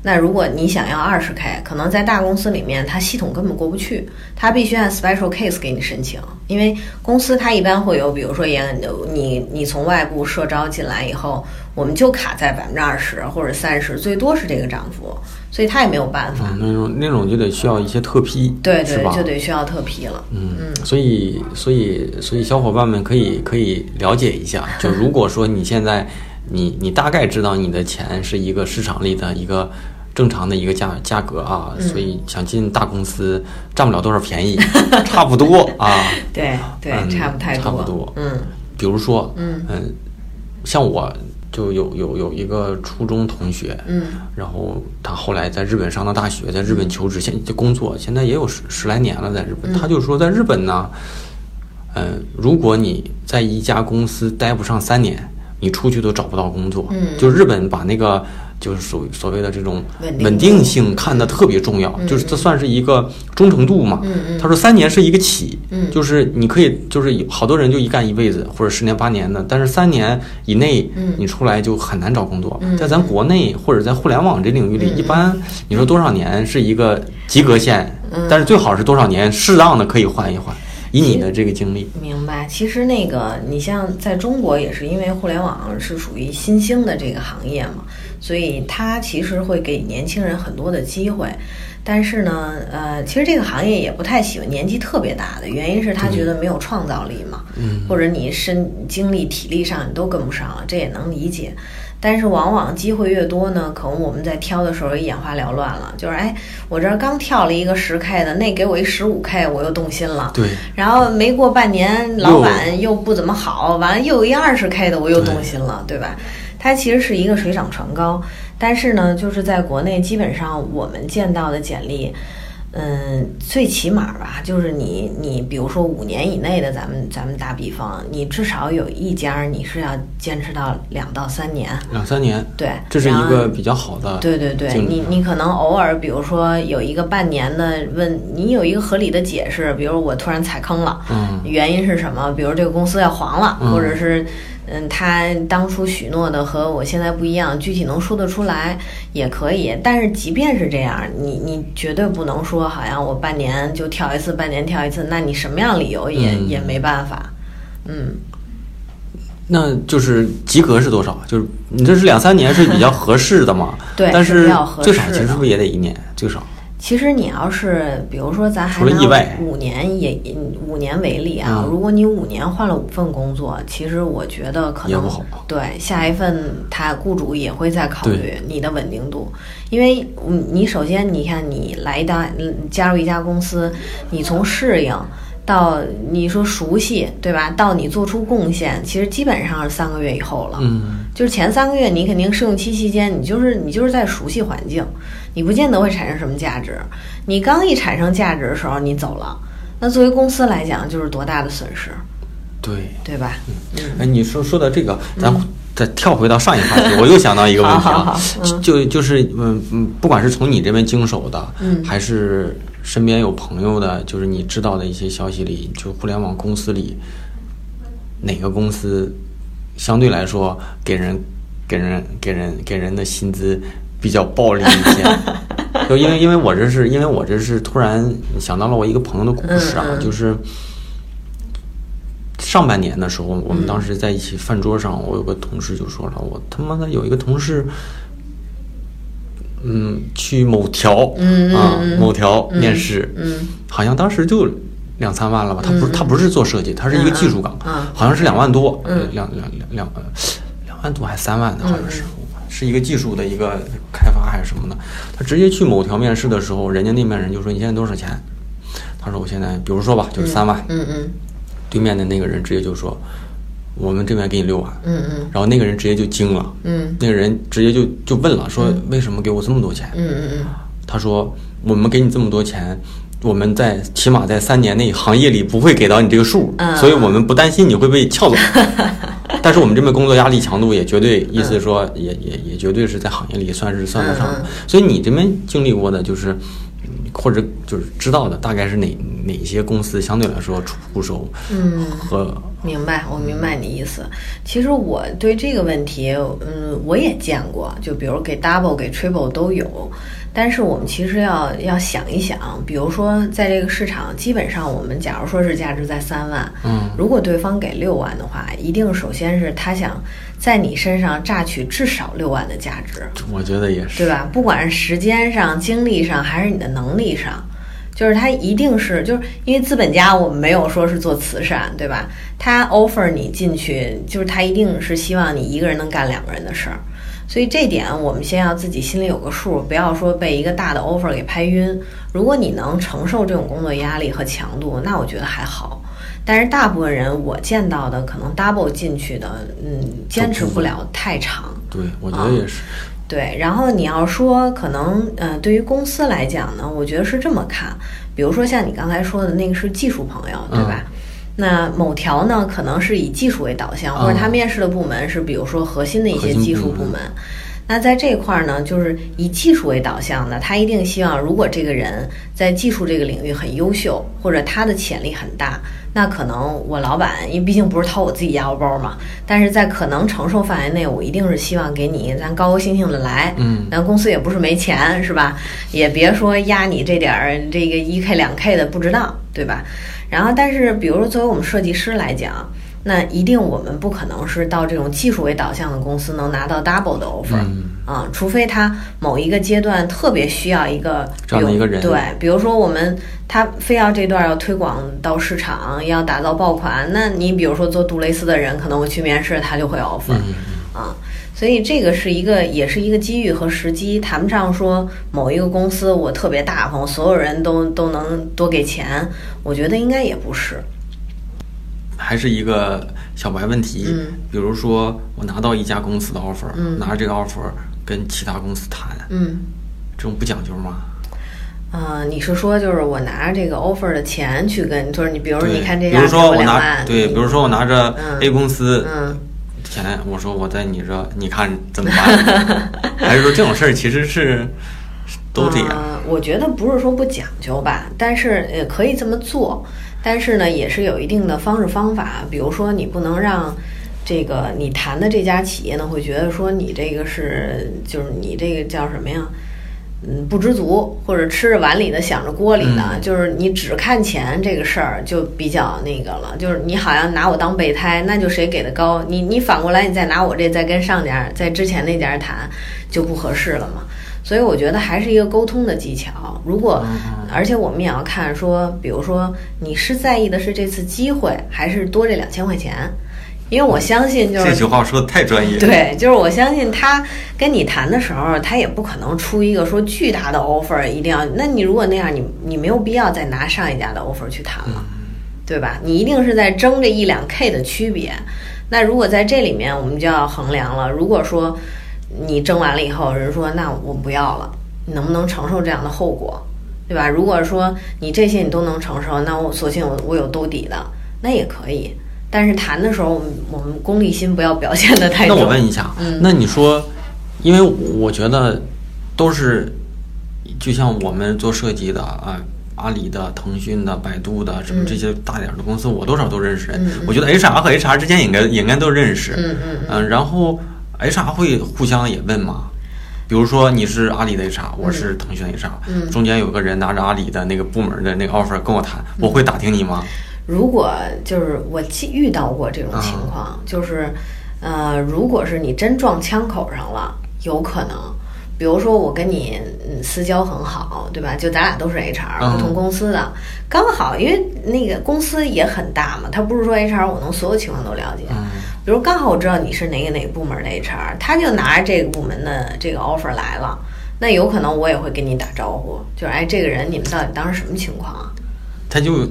[SPEAKER 2] 那如果你想要二十 K，可能在大公司里面，它系统根本过不去，它必须按 special case 给你申请，因为公司它一般会有，比如说严，你你从外部社招进来以后，我们就卡在百分之二十或者三十，最多是这个涨幅，所以他也没有办法。
[SPEAKER 1] 那种那种就得需要一些特批，
[SPEAKER 2] 对对，就得需要特批了。
[SPEAKER 1] 嗯嗯，所以所以所以小伙伴们可以可以了解一下，就如果说你现在。你你大概知道你的钱是一个市场里的一个正常的一个价价格啊，所以想进大公司占不了多少便宜，差不多啊。
[SPEAKER 2] 对对，差不太
[SPEAKER 1] 多。差不多。
[SPEAKER 2] 嗯。
[SPEAKER 1] 比如说，嗯嗯，像我就有有有一个初中同学，
[SPEAKER 2] 嗯，
[SPEAKER 1] 然后他后来在日本上的大学，在日本求职，现在工作，现在也有十十来年了，在日本。他就说，在日本呢，嗯，如果你在一家公司待不上三年。你出去都找不到工作，就日本把那个就是属于所谓的这种
[SPEAKER 2] 稳定
[SPEAKER 1] 性看得特别重要，就是这算是一个忠诚度嘛。他说三年是一个起，
[SPEAKER 2] 嗯
[SPEAKER 1] 就是你可以就是好多人就一干一辈子或者十年八年的，但是三年以内
[SPEAKER 2] 嗯
[SPEAKER 1] 你出来就很难找工作。
[SPEAKER 2] 嗯
[SPEAKER 1] 在咱国内或者在互联网这领域里，
[SPEAKER 2] 嗯
[SPEAKER 1] 一般你说多少年是一个及格线，
[SPEAKER 2] 嗯
[SPEAKER 1] 但是最好是多少年，适当的可以换一换。以你的这个经历，
[SPEAKER 2] 明白，其实那个你像在中国也是因为互联网是属于新兴的这个行业嘛，所以它其实会给年轻人很多的机会。但是呢，呃，其实这个行业也不太喜欢年纪特别大的，原因是他觉得没有创造力嘛，
[SPEAKER 1] 嗯
[SPEAKER 2] 或者你身精力、体力上你都跟不上了，这也能理解。但是往往机会越多呢，可能我们在挑的时候也眼花缭乱了，就是哎，我这儿刚跳了一个十 K 的，那给我一十五 K，我又动心了。
[SPEAKER 1] 对，
[SPEAKER 2] 然后没过半年，老板又不怎么好，完了又有一二十 K 的，我又动心了，对吧？它其实是一个水涨船高，但是呢，就是在国内，基本上我们见到的简历，嗯，最起码吧，就是你你比如说五年以内的，咱们咱们打比方，你至少有一家你是要坚持到两到三年，
[SPEAKER 1] 两三年，
[SPEAKER 2] 对，
[SPEAKER 1] 这是一个比较好的。
[SPEAKER 2] 对对对，你你可能偶尔，比如说有一个半年的问你有一个合理的解释，比如我突然踩坑了，
[SPEAKER 1] 嗯
[SPEAKER 2] 原因是什么？比如这个公司要黄了，
[SPEAKER 1] 嗯
[SPEAKER 2] 或者是嗯，他当初许诺的和我现在不一样，具体能说得出来也可以。但是即便是这样，你你绝对不能说好像我半年就跳一次，半年跳一次，那你什么样理由也、
[SPEAKER 1] 嗯
[SPEAKER 2] 也没办法。嗯，
[SPEAKER 1] 那就是及格是多少？就是你这是两三年是比较合适的嘛？
[SPEAKER 2] 对
[SPEAKER 1] 但是最少其实是不是也得一年？最少。
[SPEAKER 2] 其实你要是比如说咱还拿五年也五年为例啊，
[SPEAKER 1] 嗯。
[SPEAKER 2] 如果你五年换了五份工作，其实我觉得可能对下一份他雇主也会再考虑你的稳定度，因为嗯你首先你看你来一家嗯加入一家公司，你从适应。到你说熟悉，对吧？到你做出贡献，其实基本上是三个月以后了。
[SPEAKER 1] 嗯，
[SPEAKER 2] 就是前三个月你肯定试用期期间，你就是你就是在熟悉环境，你不见得会产生什么价值。你刚一产生价值的时候，你走了，那作为公司来讲，就是多大的损失，
[SPEAKER 1] 对。
[SPEAKER 2] 对吧？
[SPEAKER 1] 哎，你说说到这个，咱再跳回到上一个话题，我又想到一个问题啊就就是嗯嗯，不管是从你这边经手的，
[SPEAKER 2] 嗯
[SPEAKER 1] 还是身边有朋友的，就是你知道的一些消息里，就互联网公司里，哪个公司相对来说给人给人给人给人的薪资比较暴利一些？就因为因为我这是因为我这是突然想到了我一个朋友的故事啊，就是。上半年的时候，我们当时在一起饭桌上，我有个同事就说了，我他妈的有一个同事，嗯，去某条啊
[SPEAKER 2] 嗯
[SPEAKER 1] 某条面试，
[SPEAKER 2] 嗯。
[SPEAKER 1] 好像当时就两三万了吧？他不是他不是做设计，他是一个技术岗好像是两万多，
[SPEAKER 2] 嗯。
[SPEAKER 1] 两两两两呃两万多还是三万的，好像是。是一个技术的一个开发还是什么的，他直接去某条面试的时候，人家那边人就说你现在多少钱？他说我现在，比如说吧，就是三万，
[SPEAKER 2] 嗯嗯
[SPEAKER 1] 对面的那个人直接就说：“我们这边给你六万。”
[SPEAKER 2] 嗯嗯
[SPEAKER 1] 然后那个人直接就惊了，
[SPEAKER 2] 嗯
[SPEAKER 1] 那个人直接就就问了，说：“为什么给我这么多钱？”
[SPEAKER 2] 嗯嗯嗯
[SPEAKER 1] 他说：“我们给你这么多钱，我们在起码在三年内行业里不会给到你这个数，
[SPEAKER 2] 嗯
[SPEAKER 1] 所以我们不担心你会被撬走。但是我们这边工作压力强度也绝对，意思说也也也绝对是在行业里算是算得上的
[SPEAKER 2] 嗯嗯。
[SPEAKER 1] 所以你这边经历过的就是。”或者就是知道的大概是哪哪些公司相对来说出出手
[SPEAKER 2] 嗯
[SPEAKER 1] 和
[SPEAKER 2] 明白，我明白你意思。其实我对这个问题，嗯，我也见过，就比如给 double、给 triple 都有。但是我们其实要要想一想，比如说在这个市场，基本上我们假如说是价值在三万，
[SPEAKER 1] 嗯
[SPEAKER 2] 如果对方给六万的话，一定首先是他想在你身上榨取至少六万的价值。
[SPEAKER 1] 我觉得也是
[SPEAKER 2] 对吧？不管是时间上、精力上，还是你的能力上，就是他一定是，就是因为资本家，我们没有说是做慈善，对吧？他 offer 你进去，就是他一定是希望你一个人能干两个人的事儿。所以这点我们先要自己心里有个数，不要说被一个大的 offer 给拍晕。如果你能承受这种工作压力和强度，那我觉得还好。但是大部分人我见到的，可能 double 进去的，嗯，坚持不了太长。
[SPEAKER 1] 对，我觉得也是。
[SPEAKER 2] 对，然后你要说可能，呃，对于公司来讲呢，我觉得是这么看，比如说像你刚才说的那个是技术朋友，对吧？那某条呢，可能是以技术为导向，或者他面试的部门是比如说核心的一些技术部门。那在这块儿呢，就是以技术为导向的，他一定希望，如果这个人在技术这个领域很优秀，或者他的潜力很大，那可能我老板，因为毕竟不是掏我自己腰包嘛，但是在可能承受范围内，我一定是希望给你咱高高兴兴的来，
[SPEAKER 1] 嗯，
[SPEAKER 2] 咱公司也不是没钱，是吧？也别说压你这点儿这个一 k 两 k 的不值当，对吧？然后，但是比如说作为我们设计师来讲。那一定我们不可能是到这种技术为导向的公司能拿到 double 的 offer 啊，除非他某一个阶段特别需要一个
[SPEAKER 1] 这样的一个人，
[SPEAKER 2] 对，比如说我们他非要这段要推广到市场，要打造爆款，那你比如说做杜蕾斯的人，可能我去面试他就会 offer 啊，所以这个是一个也是一个机遇和时机，谈不上说某一个公司我特别大方，所有人都都能多给钱，我觉得应该也不是。
[SPEAKER 1] 还是一个小白问题，
[SPEAKER 2] 嗯，
[SPEAKER 1] 比如说我拿到一家公司的 offer，
[SPEAKER 2] 嗯，
[SPEAKER 1] 拿着这个 offer 跟其他公司谈，
[SPEAKER 2] 嗯，
[SPEAKER 1] 这种不讲究吗？
[SPEAKER 2] 啊，你是说就是我拿着这个 offer 的钱去跟，就是你比如说你看这
[SPEAKER 1] 家，比如说
[SPEAKER 2] 我
[SPEAKER 1] 拿对，比如说我拿着 A 公司
[SPEAKER 2] 嗯
[SPEAKER 1] 钱，我说我在你这，你看怎么办？还是说这种事儿其实是都这样？
[SPEAKER 2] 我觉得不是说不讲究吧，但是也可以这么做。但是呢，也是有一定的方式方法，比如说你不能让这个你谈的这家企业呢，会觉得说你这个是就是你这个叫什么呀？嗯，不知足，或者吃着碗里的想着锅里的，就是你只看钱这个事儿就比较那个了，就是你好像拿我当备胎，那就谁给的高，你你反过来你再拿我这再跟上家在之前那家谈就不合适了嘛。所以我觉得还是一个沟通的技巧。如果，而且我们也要看说，比如说你是在意的是这次机会，还是多这两千块钱？因为我相信，就是
[SPEAKER 1] 这句话说的太专业。
[SPEAKER 2] 对，就是我相信他跟你谈的时候，他也不可能出一个说巨大的 offer，一定要。那你如果那样，你你没有必要再拿上一家的 offer 去谈了，对吧？你一定是在争这一两 k 的区别。那如果在这里面，我们就要衡量了。如果说你争完了以后，人说那我不要了，你能不能承受这样的后果，对吧？如果说你这些你都能承受，那我索性我我有兜底的，那也可以。但是谈的时候，我们我们功利心不要表现的太
[SPEAKER 1] 重。那我问一下，那你说，因为我觉得都是，就像我们做设计的啊，阿里的、腾讯的、百度的什么这些大点的公司，我多少都认识人。我觉得 HR 和 HR 之间应该应该都认识。
[SPEAKER 2] 嗯嗯
[SPEAKER 1] 嗯，然后。HR 会互相也问吗？比如说你是阿里的 HR，我是腾讯的 HR，中间有个人拿着阿里的那个部门的那个 offer 跟我谈，我会打听你吗？
[SPEAKER 2] 如果就是我遇到过这种情况，就是呃，如果是你真撞枪口上了，有可能。比如说我跟你私交很好，对吧？就咱俩都是 HR，不同公司的，刚好因为那个公司也很大嘛，他不是说 HR 我能所有情况都了解。比如刚好我知道你是哪个哪个部门的 HR，他就拿着这个部门的这个 offer 来了，那有可能我也会跟你打招呼，就是哎，这个人你们到底当时什么情况啊？
[SPEAKER 1] 他就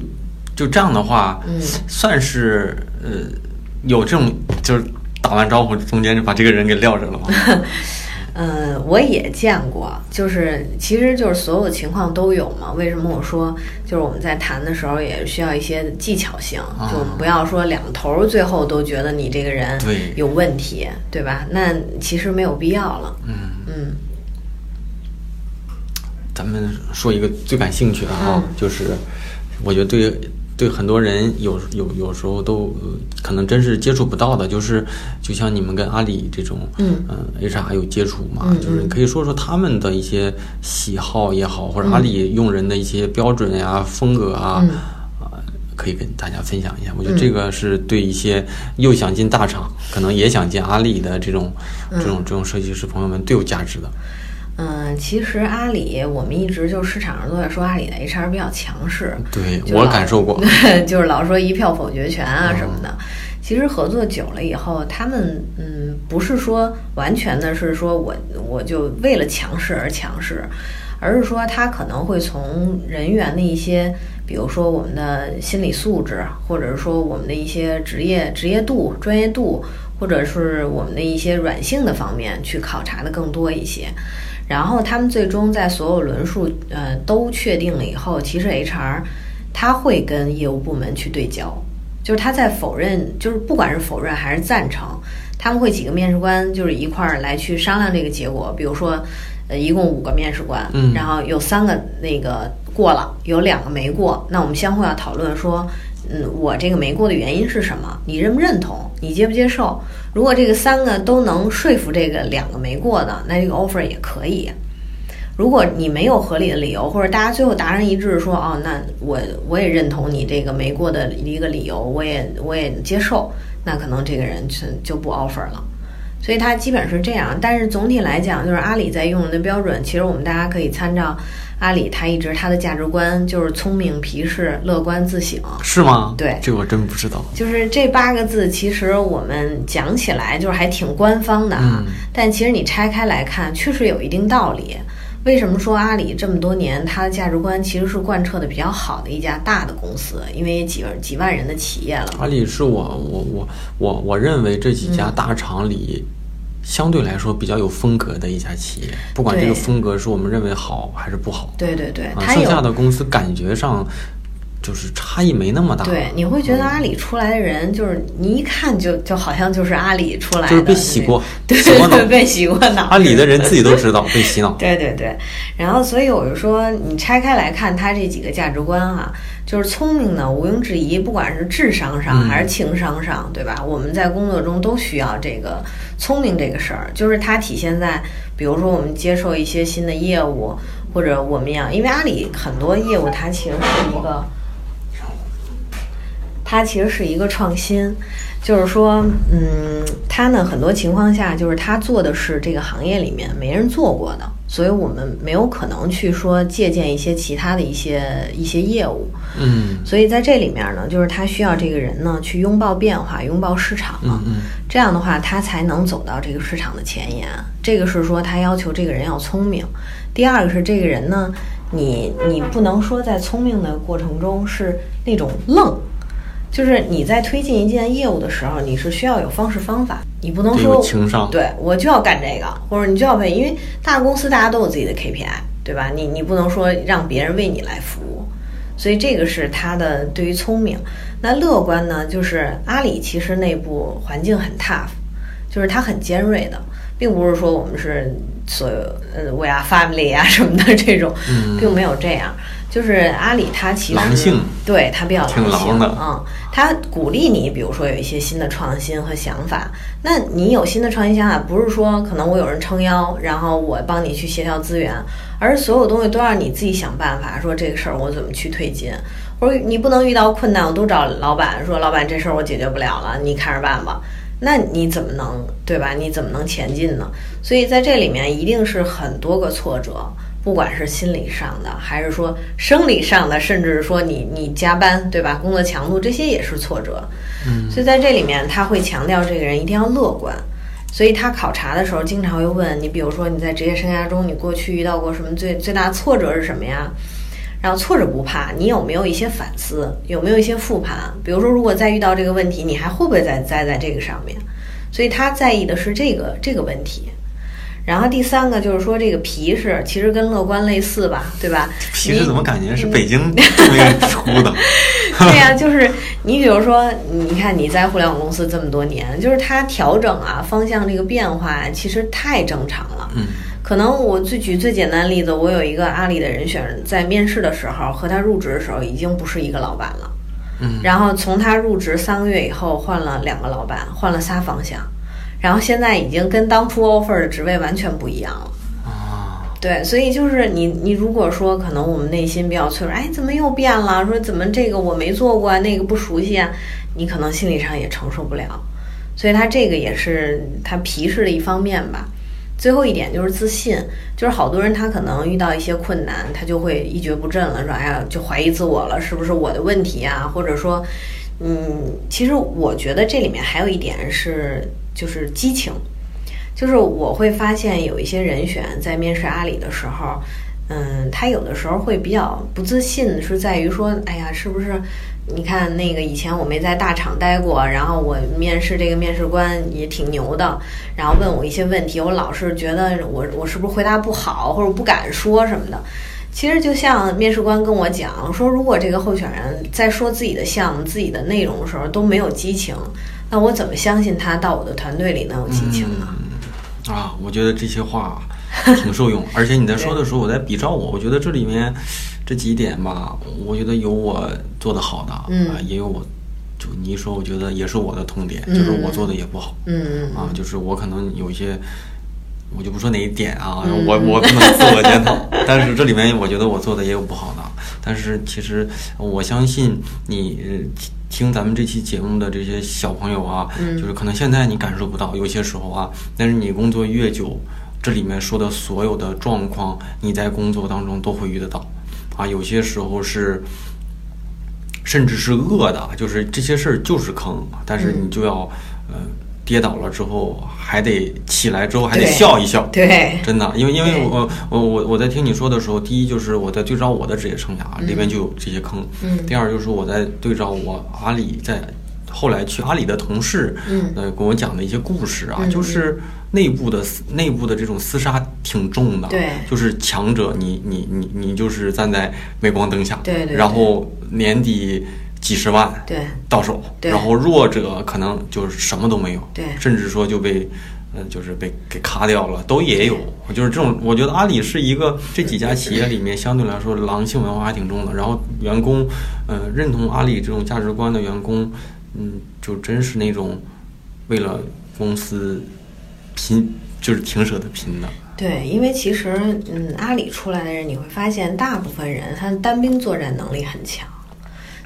[SPEAKER 1] 就这样的话，
[SPEAKER 2] 嗯，
[SPEAKER 1] 算是呃有这种就是打完招呼中间就把这个人给撂着了吗？
[SPEAKER 2] 嗯，我也见过，就是其实就是所有情况都有嘛。为什么我说就是我们在谈的时候也需要一些技巧性，就不要说两头最后都觉得你这个人有问题，对吧？那其实没有必要了。
[SPEAKER 1] 嗯
[SPEAKER 2] 嗯。
[SPEAKER 1] 咱们说一个最感兴趣的哈，就是我觉得对。对很多人有有有时候都可能真是接触不到的，就是就像你们跟阿里这种，
[SPEAKER 2] 嗯
[SPEAKER 1] ，HR 有接触嘛？就是可以说说他们的一些喜好也好，或者阿里用人的一些标准呀、风格啊，啊，可以跟大家分享一下。我觉得这个是对一些又想进大厂，可能也想进阿里的这种这种这种设计师朋友们最有价值的。
[SPEAKER 2] 嗯，其实阿里，我们一直就市场上都在说阿里的 HR 比较强势。
[SPEAKER 1] 对我感受过，
[SPEAKER 2] 就是老说一票否决权啊什么的。其实合作久了以后，他们嗯，不是说完全的是说我我就为了强势而强势，而是说他可能会从人员的一些，比如说我们的心理素质，或者是说我们的一些职业职业度、专业度，或者是我们的一些软性的方面去考察的更多一些。然后他们最终在所有轮数呃都确定了以后，其实 HR 他会跟业务部门去对焦，就是他在否认，就是不管是否认还是赞成，他们会几个面试官就是一块儿来去商量这个结果，比如说，呃，一共五个面试官，
[SPEAKER 1] 嗯
[SPEAKER 2] 然后有三个那个过了，有两个没过，那我们相互要讨论说，嗯，我这个没过的原因是什么？你认不认同？你接不接受？如果这个三个都能说服这个两个没过的，那这个 offer 也可以。如果你没有合理的理由，或者大家最后达成一致说，哦，那我我也认同你这个没过的一个理由，我也我也接受，那可能这个人就就不 offer 了。所以它基本是这样，但是总体来讲，就是阿里在用人的标准，其实我们大家可以参照阿里，它一直它的价值观就是聪明、皮实、乐观、自省。
[SPEAKER 1] 是吗？
[SPEAKER 2] 对
[SPEAKER 1] 这我真不知道。
[SPEAKER 2] 就是这八个字，其实我们讲起来就是还挺官方的啊，
[SPEAKER 1] 嗯
[SPEAKER 2] 但其实你拆开来看，确实有一定道理。为什么说阿里这么多年它的价值观其实是贯彻的比较好的一家大的公司？因为几万几万人的企业了。
[SPEAKER 1] 阿里是我我我我我认为这几
[SPEAKER 2] 嗯
[SPEAKER 1] 家大厂里。相对来说比较有风格的一家企业，不管这个风格是我们认为好还是不好，
[SPEAKER 2] 对对对，
[SPEAKER 1] 啊，剩下的公司感觉上就是差异没那么大。
[SPEAKER 2] 对，你会觉得阿里出来的人，就是你一看就就好像就是阿里出来的，
[SPEAKER 1] 就是被洗过
[SPEAKER 2] 对
[SPEAKER 1] 对
[SPEAKER 2] 对，被洗过脑。
[SPEAKER 1] 阿里的人自己都 知道被洗脑。
[SPEAKER 2] 对对对，然后所以我就说，你拆开来看他这几个价值观哈、就是聪明呢，毋庸置疑，不管是智商上
[SPEAKER 1] 嗯
[SPEAKER 2] 还是情商上，对吧？我们在工作中都需要这个聪明这个事儿，就是它体现在，比如说我们接受一些新的业务，或者我们要，因为阿里很多业务它其实是一个。它其实是一个创新，就是说，嗯，它呢很多情况下就是它做的是这个行业里面没人做过的，所以我们没有可能去说借鉴一些其他的一些一些业务，
[SPEAKER 1] 嗯
[SPEAKER 2] 所以在这里面呢，就是他需要这个人呢去拥抱变化，拥抱市场嘛，
[SPEAKER 1] 嗯嗯
[SPEAKER 2] 这样的话他才能走到这个市场的前沿。这个是说他要求这个人要聪明，第二个是这个人呢，你你不能说在聪明的过程中是那种愣。就是你在推进一件业务的时候，你是需要有方式方法，你不能说
[SPEAKER 1] 情商
[SPEAKER 2] 对我就要干这个，或者你就要为，因为大公司大家都有自己的 KPI，对吧？你你不能说让别人为你来服务，所以这个是他的对于聪明。那乐观呢，就是阿里其实内部环境很 tough，就是它很尖锐的，并不是说我们是所有呃 we are family 啊什么的这种，
[SPEAKER 1] 嗯
[SPEAKER 2] 并没有这样。就是阿里它其实
[SPEAKER 1] 狼性
[SPEAKER 2] 对它比较
[SPEAKER 1] 挺
[SPEAKER 2] 狼性
[SPEAKER 1] 狼的
[SPEAKER 2] 嗯，它鼓励你，比如说有一些新的创新和想法。那你有新的创新想法，不是说可能我有人撑腰，然后我帮你去协调资源，而是所有东西都让你自己想办法，说这个事儿我怎么去推进，或者你不能遇到困难，我都找老板说，老板这事儿我解决不了了，你看着办吧。那你怎么能对吧？你怎么能前进呢？所以在这里面一定是很多个挫折，不管是心理上的，还是说生理上的，甚至是说你你加班对吧？工作强度这些也是挫折。
[SPEAKER 1] 嗯
[SPEAKER 2] 所以在这里面他会强调这个人一定要乐观。所以他考察的时候经常会问你，比如说你在职业生涯中，你过去遇到过什么最最大的挫折是什么呀？然后挫折不怕，你有没有一些反思？有没有一些复盘？比如说，如果再遇到这个问题，你还会不会再栽在这个上面？所以他在意的是这个这个问题。然后第三个就是说，这个皮实其实跟乐观类似吧，对吧？
[SPEAKER 1] 皮实怎么感觉是
[SPEAKER 2] 嗯
[SPEAKER 1] 北京 出的？
[SPEAKER 2] 对呀、就是你比如说，你看你在互联网公司这么多年，就是它调整啊方向这个变化，其实太正常了。
[SPEAKER 1] 嗯
[SPEAKER 2] 可能我最举最简单的例子，我有一个阿里的人选，在面试的时候和他入职的时候已经不是一个老板了。
[SPEAKER 1] 嗯
[SPEAKER 2] 然后从他入职三个月以后，换了两个老板，换了仨方向，然后现在已经跟当初 offer 的职位完全不一样了。
[SPEAKER 1] 啊，
[SPEAKER 2] 对，所以就是你，你如果说可能我们内心比较脆弱，哎，怎么又变了？说怎么这个我没做过啊，那个不熟悉啊，你可能心理上也承受不了。所以他这个也是他皮实的一方面吧。最后一点就是自信，就是好多人他可能遇到一些困难，他就会一蹶不振了，说哎呀，就怀疑自我了，是不是我的问题啊？或者说，嗯，其实我觉得这里面还有一点是，就是激情。就是我会发现有一些人选在面试阿里的时候，嗯，他有的时候会比较不自信，是在于说，哎呀，是不是？你看那个以前我没在大厂待过，然后我面试这个面试官也挺牛的，然后问我一些问题，我老是觉得我我是不是回答不好，或者不敢说什么的。其实就像面试官跟我讲说，如果这个候选人在说自己的项目、自己的内容的时候都没有激情，那我怎么相信他到我的团队里能有激情呢？
[SPEAKER 1] 啊，我觉得这些话挺受用，而且你在说的时候，我在比照我，我觉得这里面这几点吧，我觉得有我做的好的，
[SPEAKER 2] 嗯。
[SPEAKER 1] 啊，也有我，就你一说，我觉得也是我的痛点，
[SPEAKER 2] 嗯。
[SPEAKER 1] 就是我做的也不好，
[SPEAKER 2] 嗯。
[SPEAKER 1] 啊，就是我可能有一些，我就不说哪一点啊，
[SPEAKER 2] 嗯。
[SPEAKER 1] 我我不能自我检讨，但是这里面我觉得我做的也有不好的，但是其实我相信你呃听听咱们这期节目的这些小朋友啊，
[SPEAKER 2] 嗯
[SPEAKER 1] 就是可能现在你感受不到，有些时候啊，但是你工作越久，这里面说的所有的状况，你在工作当中都会遇得到，啊，有些时候是。甚至是恶的，就是这些事儿就是坑，但是你就要，呃，跌倒了之后还得起来，之后还得笑一笑，
[SPEAKER 2] 对
[SPEAKER 1] 真的，因为因为我我我我在听你说的时候，第一就是我在对照我的职业生涯里面就有这些坑，
[SPEAKER 2] 嗯。
[SPEAKER 1] 第二就是我在对照我阿里在后来去阿里的同事，
[SPEAKER 2] 嗯
[SPEAKER 1] 呃，跟我讲的一些故事啊，
[SPEAKER 2] 嗯
[SPEAKER 1] 就是内部的内部的这种厮杀挺重的，
[SPEAKER 2] 对
[SPEAKER 1] 就是强者你你你你就是站在镁光灯下，
[SPEAKER 2] 对对
[SPEAKER 1] 然后年底几十万，
[SPEAKER 2] 对
[SPEAKER 1] 到手，
[SPEAKER 2] 对
[SPEAKER 1] 然后弱者可能就是什么都没有，
[SPEAKER 2] 对
[SPEAKER 1] 甚至说就被，嗯，就是被给卡掉了，都也有。就是这种，我觉得阿里是一个这几家企业里面相对来说狼性文化还挺重的，然后员工，呃，认同阿里这种价值观的员工，嗯，就真是那种为了公司拼，就是挺舍得拼的。
[SPEAKER 2] 对，因为其实嗯，阿里出来的人，你会发现大部分人他单兵作战能力很强。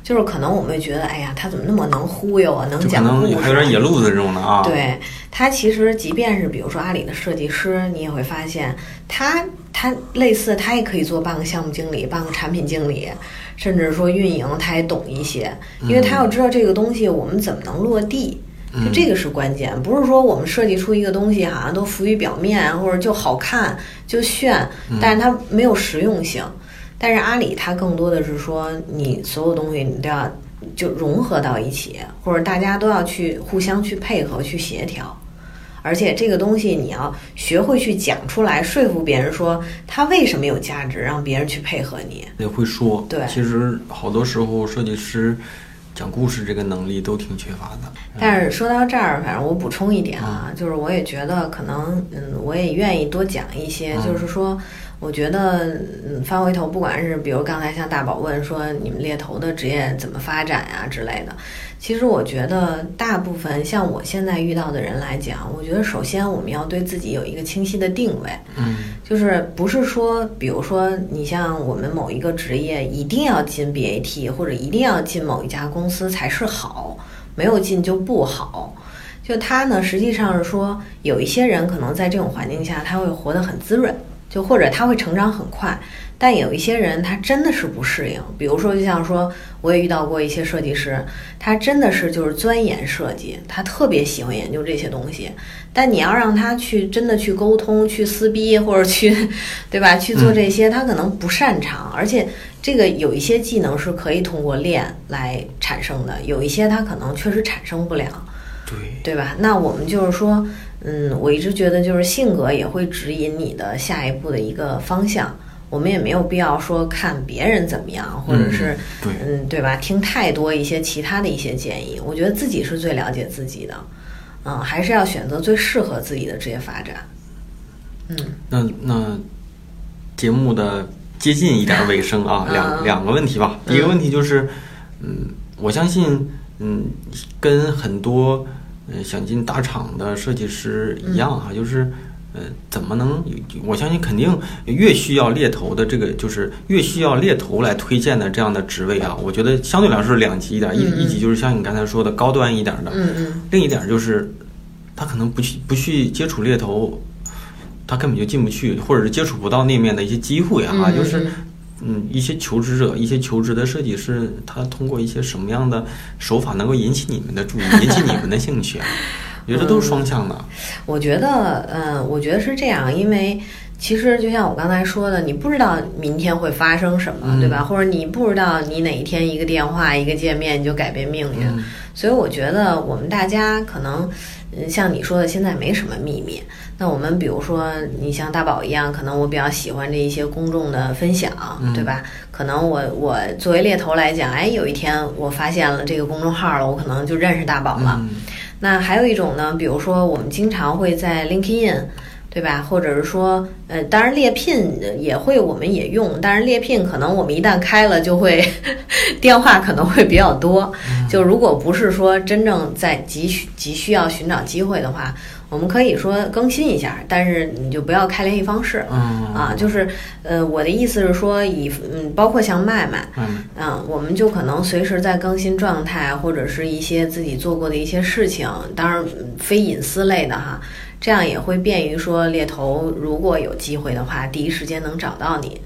[SPEAKER 2] 就是可能我们会觉得，哎呀，他怎么那么能忽悠啊，能讲故事啊，
[SPEAKER 1] 能还有点野路子这种的啊。，
[SPEAKER 2] 对他其实，即便是比如说阿里的设计师，你也会发现他他类似他也可以做半个项目经理、半个产品经理，甚至说运营，他也懂一些，因为他要知道这个东西我们怎么能落地。就这个是关键，不是说我们设计出一个东西好像都浮于表面，或者就好看就炫，但是它没有实用性。但是阿里它更多的是说，你所有东西你都要就融合到一起，或者大家都要去互相去配合、去协调。而且这个东西你要学会去讲出来，说服别人说它为什么有价值，让别人去配合你。
[SPEAKER 1] 也会说。
[SPEAKER 2] 对
[SPEAKER 1] 其实好多时候设计师讲故事这个能力都挺缺乏的。
[SPEAKER 2] 但是说到这儿，反正我补充一点啊，就是我也觉得可能，嗯，我也愿意多讲一些，
[SPEAKER 1] 嗯
[SPEAKER 2] 就是说，我觉得，嗯，翻回头，不管是比如刚才像大宝问说你们猎头的职业怎么发展呀、之类的，其实我觉得大部分像我现在遇到的人来讲，我觉得首先我们要对自己有一个清晰的定位，
[SPEAKER 1] 嗯。
[SPEAKER 2] 就是不是说，比如说你像我们某一个职业一定要进 BAT 或者一定要进某一家公司才是好，没有进就不好。就他呢，实际上是说，有一些人可能在这种环境下他会活得很滋润，就或者他会成长很快，但有一些人他真的是不适应。比如说，就像说，我也遇到过一些设计师，他真的是就是钻研设计，他特别喜欢研究这些东西，但你要让他去真的去沟通、去撕逼或者去，对吧？去做这些，他可能不擅长，而且这个有一些技能是可以通过练来产生的，有一些他可能确实产生不了。
[SPEAKER 1] 对，
[SPEAKER 2] 对吧？那我们就是说，嗯，我一直觉得就是性格也会指引你的下一步的一个方向。我们也没有必要说看别人怎么样，或者是
[SPEAKER 1] 对
[SPEAKER 2] 嗯，对吧？听太多一些其他的一些建议，我觉得自己是最了解自己的，嗯，还是要选择最适合自己的职业发展。嗯
[SPEAKER 1] 那那节目的接近一点尾声啊，两
[SPEAKER 2] 嗯
[SPEAKER 1] 两个问题吧。第一个问题就是，嗯，我相信，嗯，跟很多呃想进大厂的设计师一样哈、就是。呃，怎么能？我相信肯定越需要猎头的这个，就是越需要猎头来推荐的这样的职位啊。我觉得相对来说是两级一点，一
[SPEAKER 2] 嗯嗯
[SPEAKER 1] 一级就是像你刚才说的高端一点的，
[SPEAKER 2] 嗯嗯，
[SPEAKER 1] 另一点就是，他可能不去不去接触猎头，他根本就进不去，或者是接触不到那面的一些机会啊。
[SPEAKER 2] 嗯
[SPEAKER 1] 就是
[SPEAKER 2] 嗯，
[SPEAKER 1] 嗯，一些求职者，一些求职的设计师，他通过一些什么样的手法能够引起你们的注意，引起你们的兴趣啊？我觉得都是双向的。
[SPEAKER 2] 我觉得，嗯，我觉得是这样，因为其实就像我刚才说的，你不知道明天会发生什么，
[SPEAKER 1] 嗯
[SPEAKER 2] 对吧？或者你不知道你哪一天一个电话、一个见面你就改变命运。
[SPEAKER 1] 嗯
[SPEAKER 2] 所以我觉得我们大家可能，嗯，像你说的，现在没什么秘密。那我们比如说，你像大宝一样，可能我比较喜欢这一些公众的分享，
[SPEAKER 1] 嗯
[SPEAKER 2] 对吧？可能我我作为猎头来讲，哎，有一天我发现了这个公众号了，我可能就认识大宝了。
[SPEAKER 1] 嗯
[SPEAKER 2] 那还有一种呢，比如说我们经常会在 LinkedIn。对吧？或者是说，呃，当然猎聘也会，我们也用，但是猎聘可能我们一旦开了，就会 电话可能会比较多。就如果不是说真正在急需急需要寻找机会的话，我们可以说更新一下，但是你就不要开联系方式。啊，就是呃，我的意思是说，以嗯，包括像麦麦，嗯，我们就可能随时在更新状态，或者是一些自己做过的一些事情，当然非隐私类的哈。这样也会便于说猎头如果有机会的话，第一时间能找到你，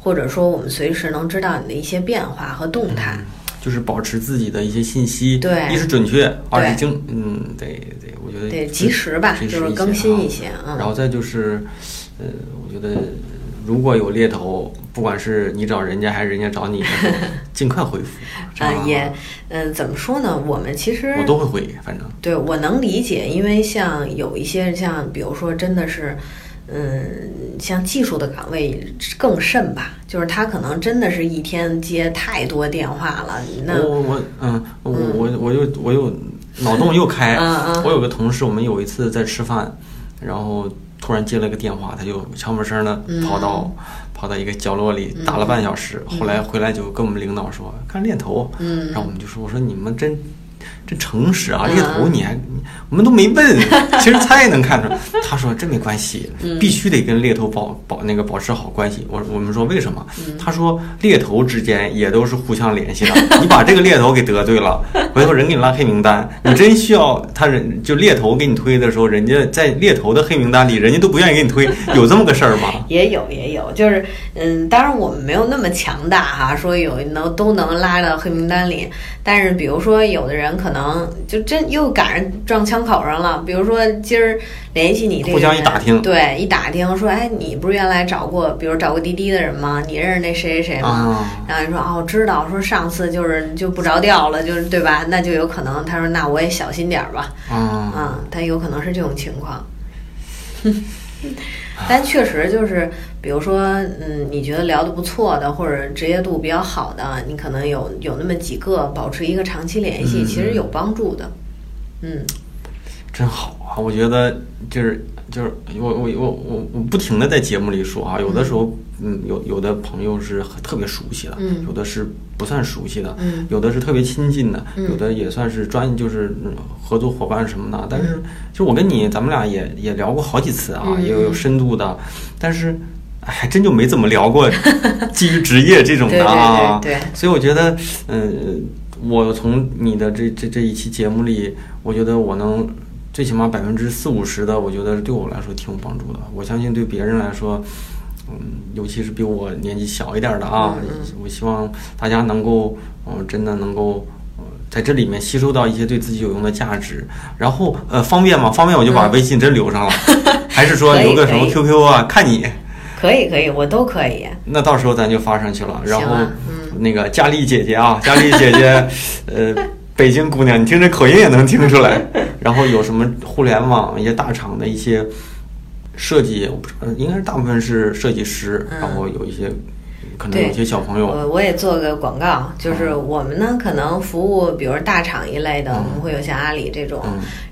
[SPEAKER 2] 或者说我们随时能知道你的一些变化和动态，
[SPEAKER 1] 就是保持自己的一些信息，
[SPEAKER 2] 对，
[SPEAKER 1] 一是准确，二是精，嗯，对对，我觉得
[SPEAKER 2] 对及时吧，就是更新一些，
[SPEAKER 1] 然后再就是，呃，我觉得。如果有猎头，不管是你找人家还是人家找你，尽快回复。
[SPEAKER 2] 啊，也，嗯，怎么说呢？我们其实
[SPEAKER 1] 我都会回，反正
[SPEAKER 2] 对我能理解，因为像有一些像，比如说真的是，嗯，像技术的岗位更甚吧，就是他可能真的是一天接太多电话了。那
[SPEAKER 1] 我我嗯，我我我又我又 脑洞又开。我有个同事，我们有一次在吃饭，然后。突然接了个电话，他就悄没声的跑到跑到一个角落里打了半小时，后来回来就跟我们领导说看猎头，嗯然后我们就说我说你们真。真诚实啊，猎头你还我们都没问，其实猜也能看出来。他说这没关系，必须得跟猎头保保那个保持好关系。我我们说为什么？他说猎头之间也都是互相联系的。你把这个猎头给得罪了，回头人给你拉黑名单。你真需要他人就猎头给你推的时候，人家在猎头的黑名单里，人家都不愿意给你推，有这么个事儿吗？
[SPEAKER 2] 也有也有，就是嗯，当然我们没有那么强大哈，说有能都能拉到黑名单里。但是比如说有的人可能。能就真又赶上撞枪口上了。比如说今儿联系你这个，
[SPEAKER 1] 互相一打听，
[SPEAKER 2] 对，一打听说，哎，你不是原来找过，比如找过滴滴的人吗？你认识那谁谁谁吗？然后你说哦，知道。说上次就是就不着调了，就是对吧？那就有可能。他说那我也小心点儿吧。啊，他有可能是这种情况。但确实就是，比如说，嗯，你觉得聊得不错的，或者职业度比较好的，你可能有有那么几个保持一个长期联系，其实有帮助的。嗯，
[SPEAKER 1] 真好啊！我觉得就是就是我我我我我不停的在节目里说啊，有的时候。嗯，有有的朋友是特别熟悉的，有的是不算熟悉的，有的是特别亲近的，有的也算是专就是合作伙伴什么的。但是，就我跟你，咱们俩也也聊过好几次啊，也有深度的，但是还真就没怎么聊过 基于职业这种的
[SPEAKER 2] 啊。对，
[SPEAKER 1] 所以我觉得，嗯，我从你的这这这一期节目里，我觉得我能最起码百分之四五十的，我觉得对我来说挺有帮助的。我相信对别人来说。嗯，尤其是比我年纪小一点的啊，我希望大家能够，嗯，真的能够，在这里面吸收到一些对自己有用的价值。然后，呃，方便吗？方便我就把微信真留上了，还是说留个什么 QQ 啊？看你。
[SPEAKER 2] 可以可以，我都可以。
[SPEAKER 1] 那到时候咱就发上去了。然后，那个佳丽姐姐啊，佳丽姐姐，呃，北京姑娘，你听这口音也能听出来。然后有什么互联网一些大厂的一些。设计，我不知道，应该是大部分是设计师，然后有一些，可能有些小朋友。
[SPEAKER 2] 我我也做个广告，就是我们呢可能服务，比如大厂一类的，我们会有像阿里这种，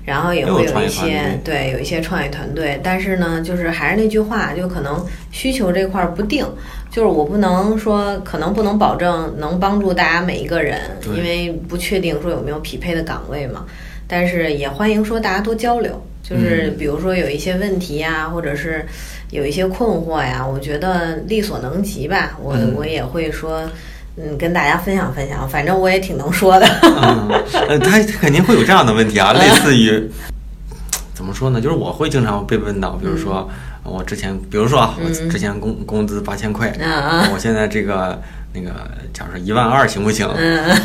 [SPEAKER 2] 然后也会有一些对，有一些创业团队。但是呢，就是还是那句话，就可能需求这块不定，就是我不能说，可能不能保证能帮助大家每一个人，因为不确定说有没有匹配的岗位嘛。但是也欢迎说大家多交流。就是比如说有一些问题呀，或者是有一些困惑呀，我觉得力所能及吧，我我也会说，嗯，跟大家分享分享。反正我也挺能说的。
[SPEAKER 1] 嗯，他肯定会有这样的问题啊，类似于怎么说呢？就是我会经常被问到，比如说我之前，比如说啊，我之前工工资八千块，我现在这个。那个，假如说一万二行不行？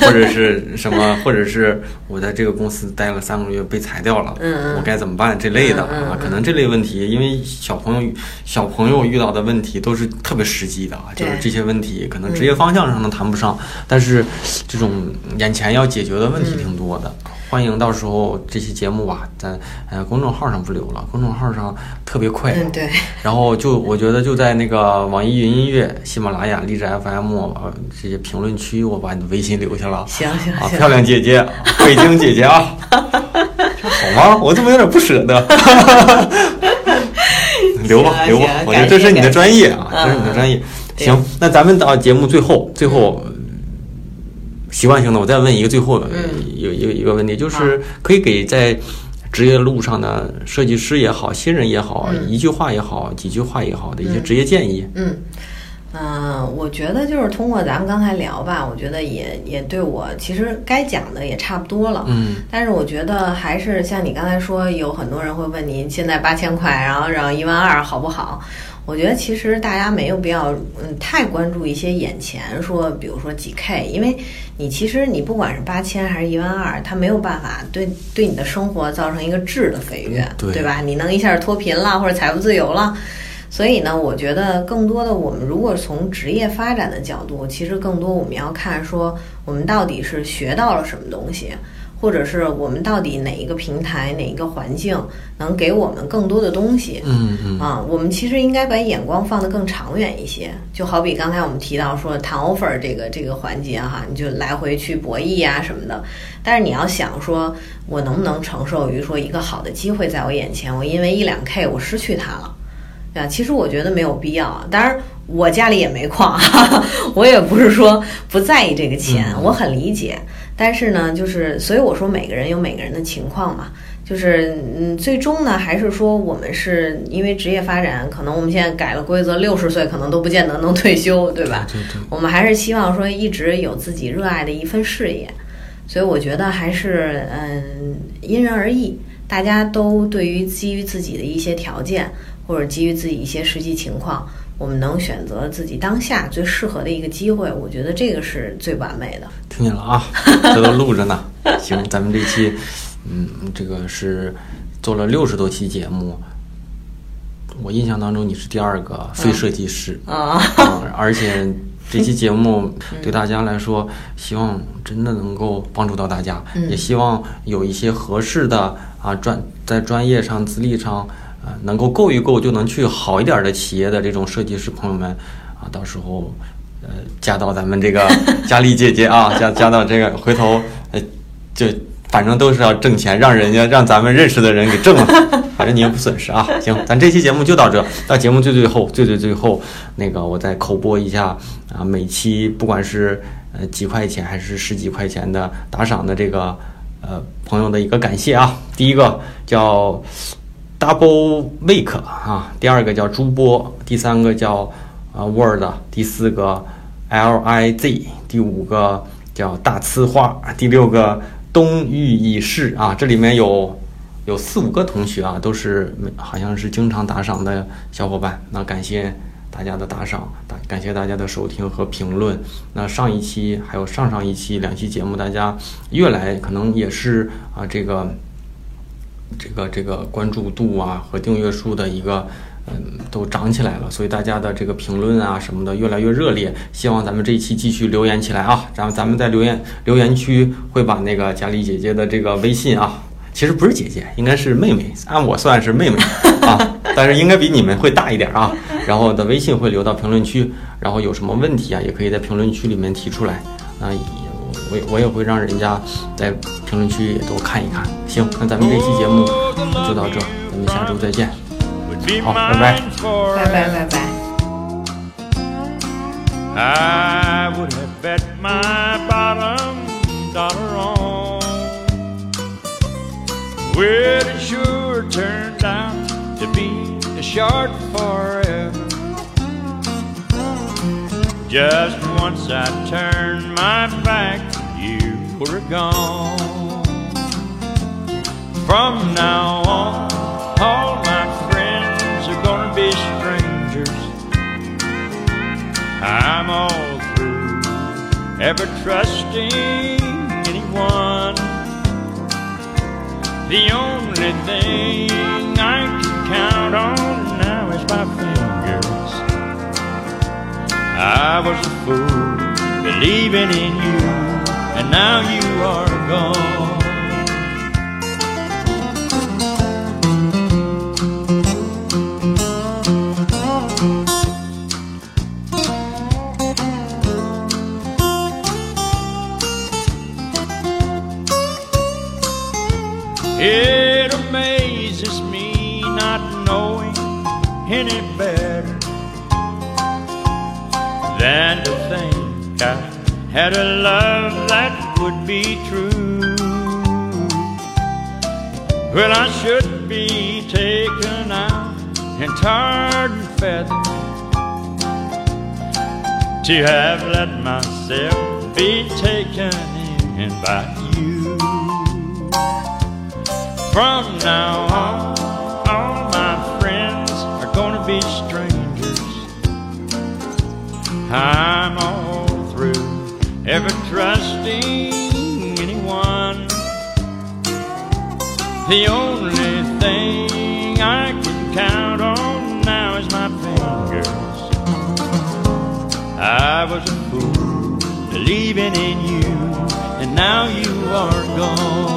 [SPEAKER 1] 或者是什么？或者是我在这个公司待了三个月被裁掉了，我该怎么办？这类的啊，可能这类问题，因为小朋友小朋友遇到的问题都是特别实际的啊，就是这些问题可能职业方向上都谈不上，但是这种眼前要解决的问题挺多的。欢迎到时候这期节目吧，在呃公众号上不留了，公众号上特别快。
[SPEAKER 2] 嗯，对。
[SPEAKER 1] 然后就我觉得就在那个网易云音乐、喜马拉雅、荔枝 FM 呃这些评论区，我把你的微信留下了。
[SPEAKER 2] 行行行。
[SPEAKER 1] 漂亮姐姐，北京姐姐啊。好吗？我怎么有点不舍得？留吧，留吧，我觉得这是你的专业啊，这是你的专业。行，那咱们到节目最后，最后习惯性的，我再问一个最后的，有一个一个问题，就是可以给在职业路上的设计师也好，新人也好，一句话也好，几句话也好的一些职业建议。
[SPEAKER 2] 嗯。嗯，我觉得就是通过咱们刚才聊吧，我觉得也也对我其实该讲的也差不多了。
[SPEAKER 1] 嗯，
[SPEAKER 2] 但是我觉得还是像你刚才说，有很多人会问您现在八千块，然后然后一万二好不好？我觉得其实大家没有必要嗯太关注一些眼前说，比如说几 K，因为你其实你不管是八千还是一万二，它没有办法对对你的生活造成一个质的飞跃，对吧？你能一下脱贫了或者财富自由了。所以呢，我觉得更多的，我们如果从职业发展的角度，其实更多我们要看说，我们到底是学到了什么东西，或者是我们到底哪一个平台、哪一个环境能给我们更多的东西。
[SPEAKER 1] 嗯嗯。
[SPEAKER 2] 啊，我们其实应该把眼光放得更长远一些。就好比刚才我们提到说谈 offer 这个这个环节哈，你就来回去博弈呀什么的。但是你要想说，我能不能承受于说一个好的机会在我眼前，我因为一两 K 我失去它了。对啊，其实我觉得没有必要。当然，我家里也没矿，我也不是说不在意这个钱，我很理解。但是呢，就是所以我说每个人有每个人的情况嘛。就是嗯，最终呢，还是说我们是因为职业发展，可能我们现在改了规则，六十岁可能都不见得能退休，对吧？
[SPEAKER 1] 对对。
[SPEAKER 2] 我们还是希望说一直有自己热爱的一份事业。所以我觉得还是嗯，因人而异。大家都对于基于自己的一些条件。或者基于自己一些实际情况，我们能选择自己当下最适合的一个机会，我觉得这个是最完美的。
[SPEAKER 1] 听见了啊，这都录着呢。行，咱们这期，嗯，这个是做了六十多期节目，我印象当中你是第二个非设计师
[SPEAKER 2] 啊，
[SPEAKER 1] 而且这期节目 对大家来说，希望真的能够帮助到大家，也希望有一些合适的啊专在专业上资历上。啊，能够够一够就能去好一点的企业的这种设计师朋友们，啊，到时候，呃，加到咱们这个 佳丽姐姐啊，加加到这个，回头，呃，就反正都是要挣钱，让人家让咱们认识的人给挣了，反正你也不损失啊。行，咱这期节目就到这，到节目最最后最最最后，那个我再口播一下啊，每期不管是呃几块钱还是十几块钱的打赏的这个呃朋友的一个感谢啊，第一个叫。Double Week 啊，第二个叫朱波，第三个叫啊 Word，第四个 L I Z，第五个叫大呲花，第六个东域已逝啊，这里面有有四五个同学啊，都是好像是经常打赏的小伙伴，那感谢大家的打赏，大感谢大家的收听和评论。那上一期还有上上一期两期节目，大家越来可能也是啊这个。这个这个关注度啊和订阅数的一个嗯都涨起来了，所以大家的这个评论啊什么的越来越热烈。希望咱们这一期继续留言起来啊！然后咱们在留言留言区会把那个佳丽姐姐的这个微信啊，其实不是姐姐，应该是妹妹，按我算是妹妹啊，但是应该比你们会大一点啊。然后的微信会留到评论区，然后有什么问题啊，也可以在评论区里面提出来啊。我我也会让人家在评论区也都看一看。行，那咱们这期节目就到这，咱们下周再见。好，拜拜，
[SPEAKER 2] 拜拜，拜拜。
[SPEAKER 3] Just once I turned my back, you were gone. From now on, all my friends are gonna be strangers. I'm all through ever trusting anyone. The only thing I can count on now is my fingers. I was a fool believing in you, and now you are gone. It amazes me not knowing any better than to think I had a love that would be true. Well, I should be taken out and tarred and feathered to have let myself be taken in by you. From now on, I'm all through ever trusting anyone. The only thing I can count on now is my fingers. I was a fool believing in you, and now you are gone.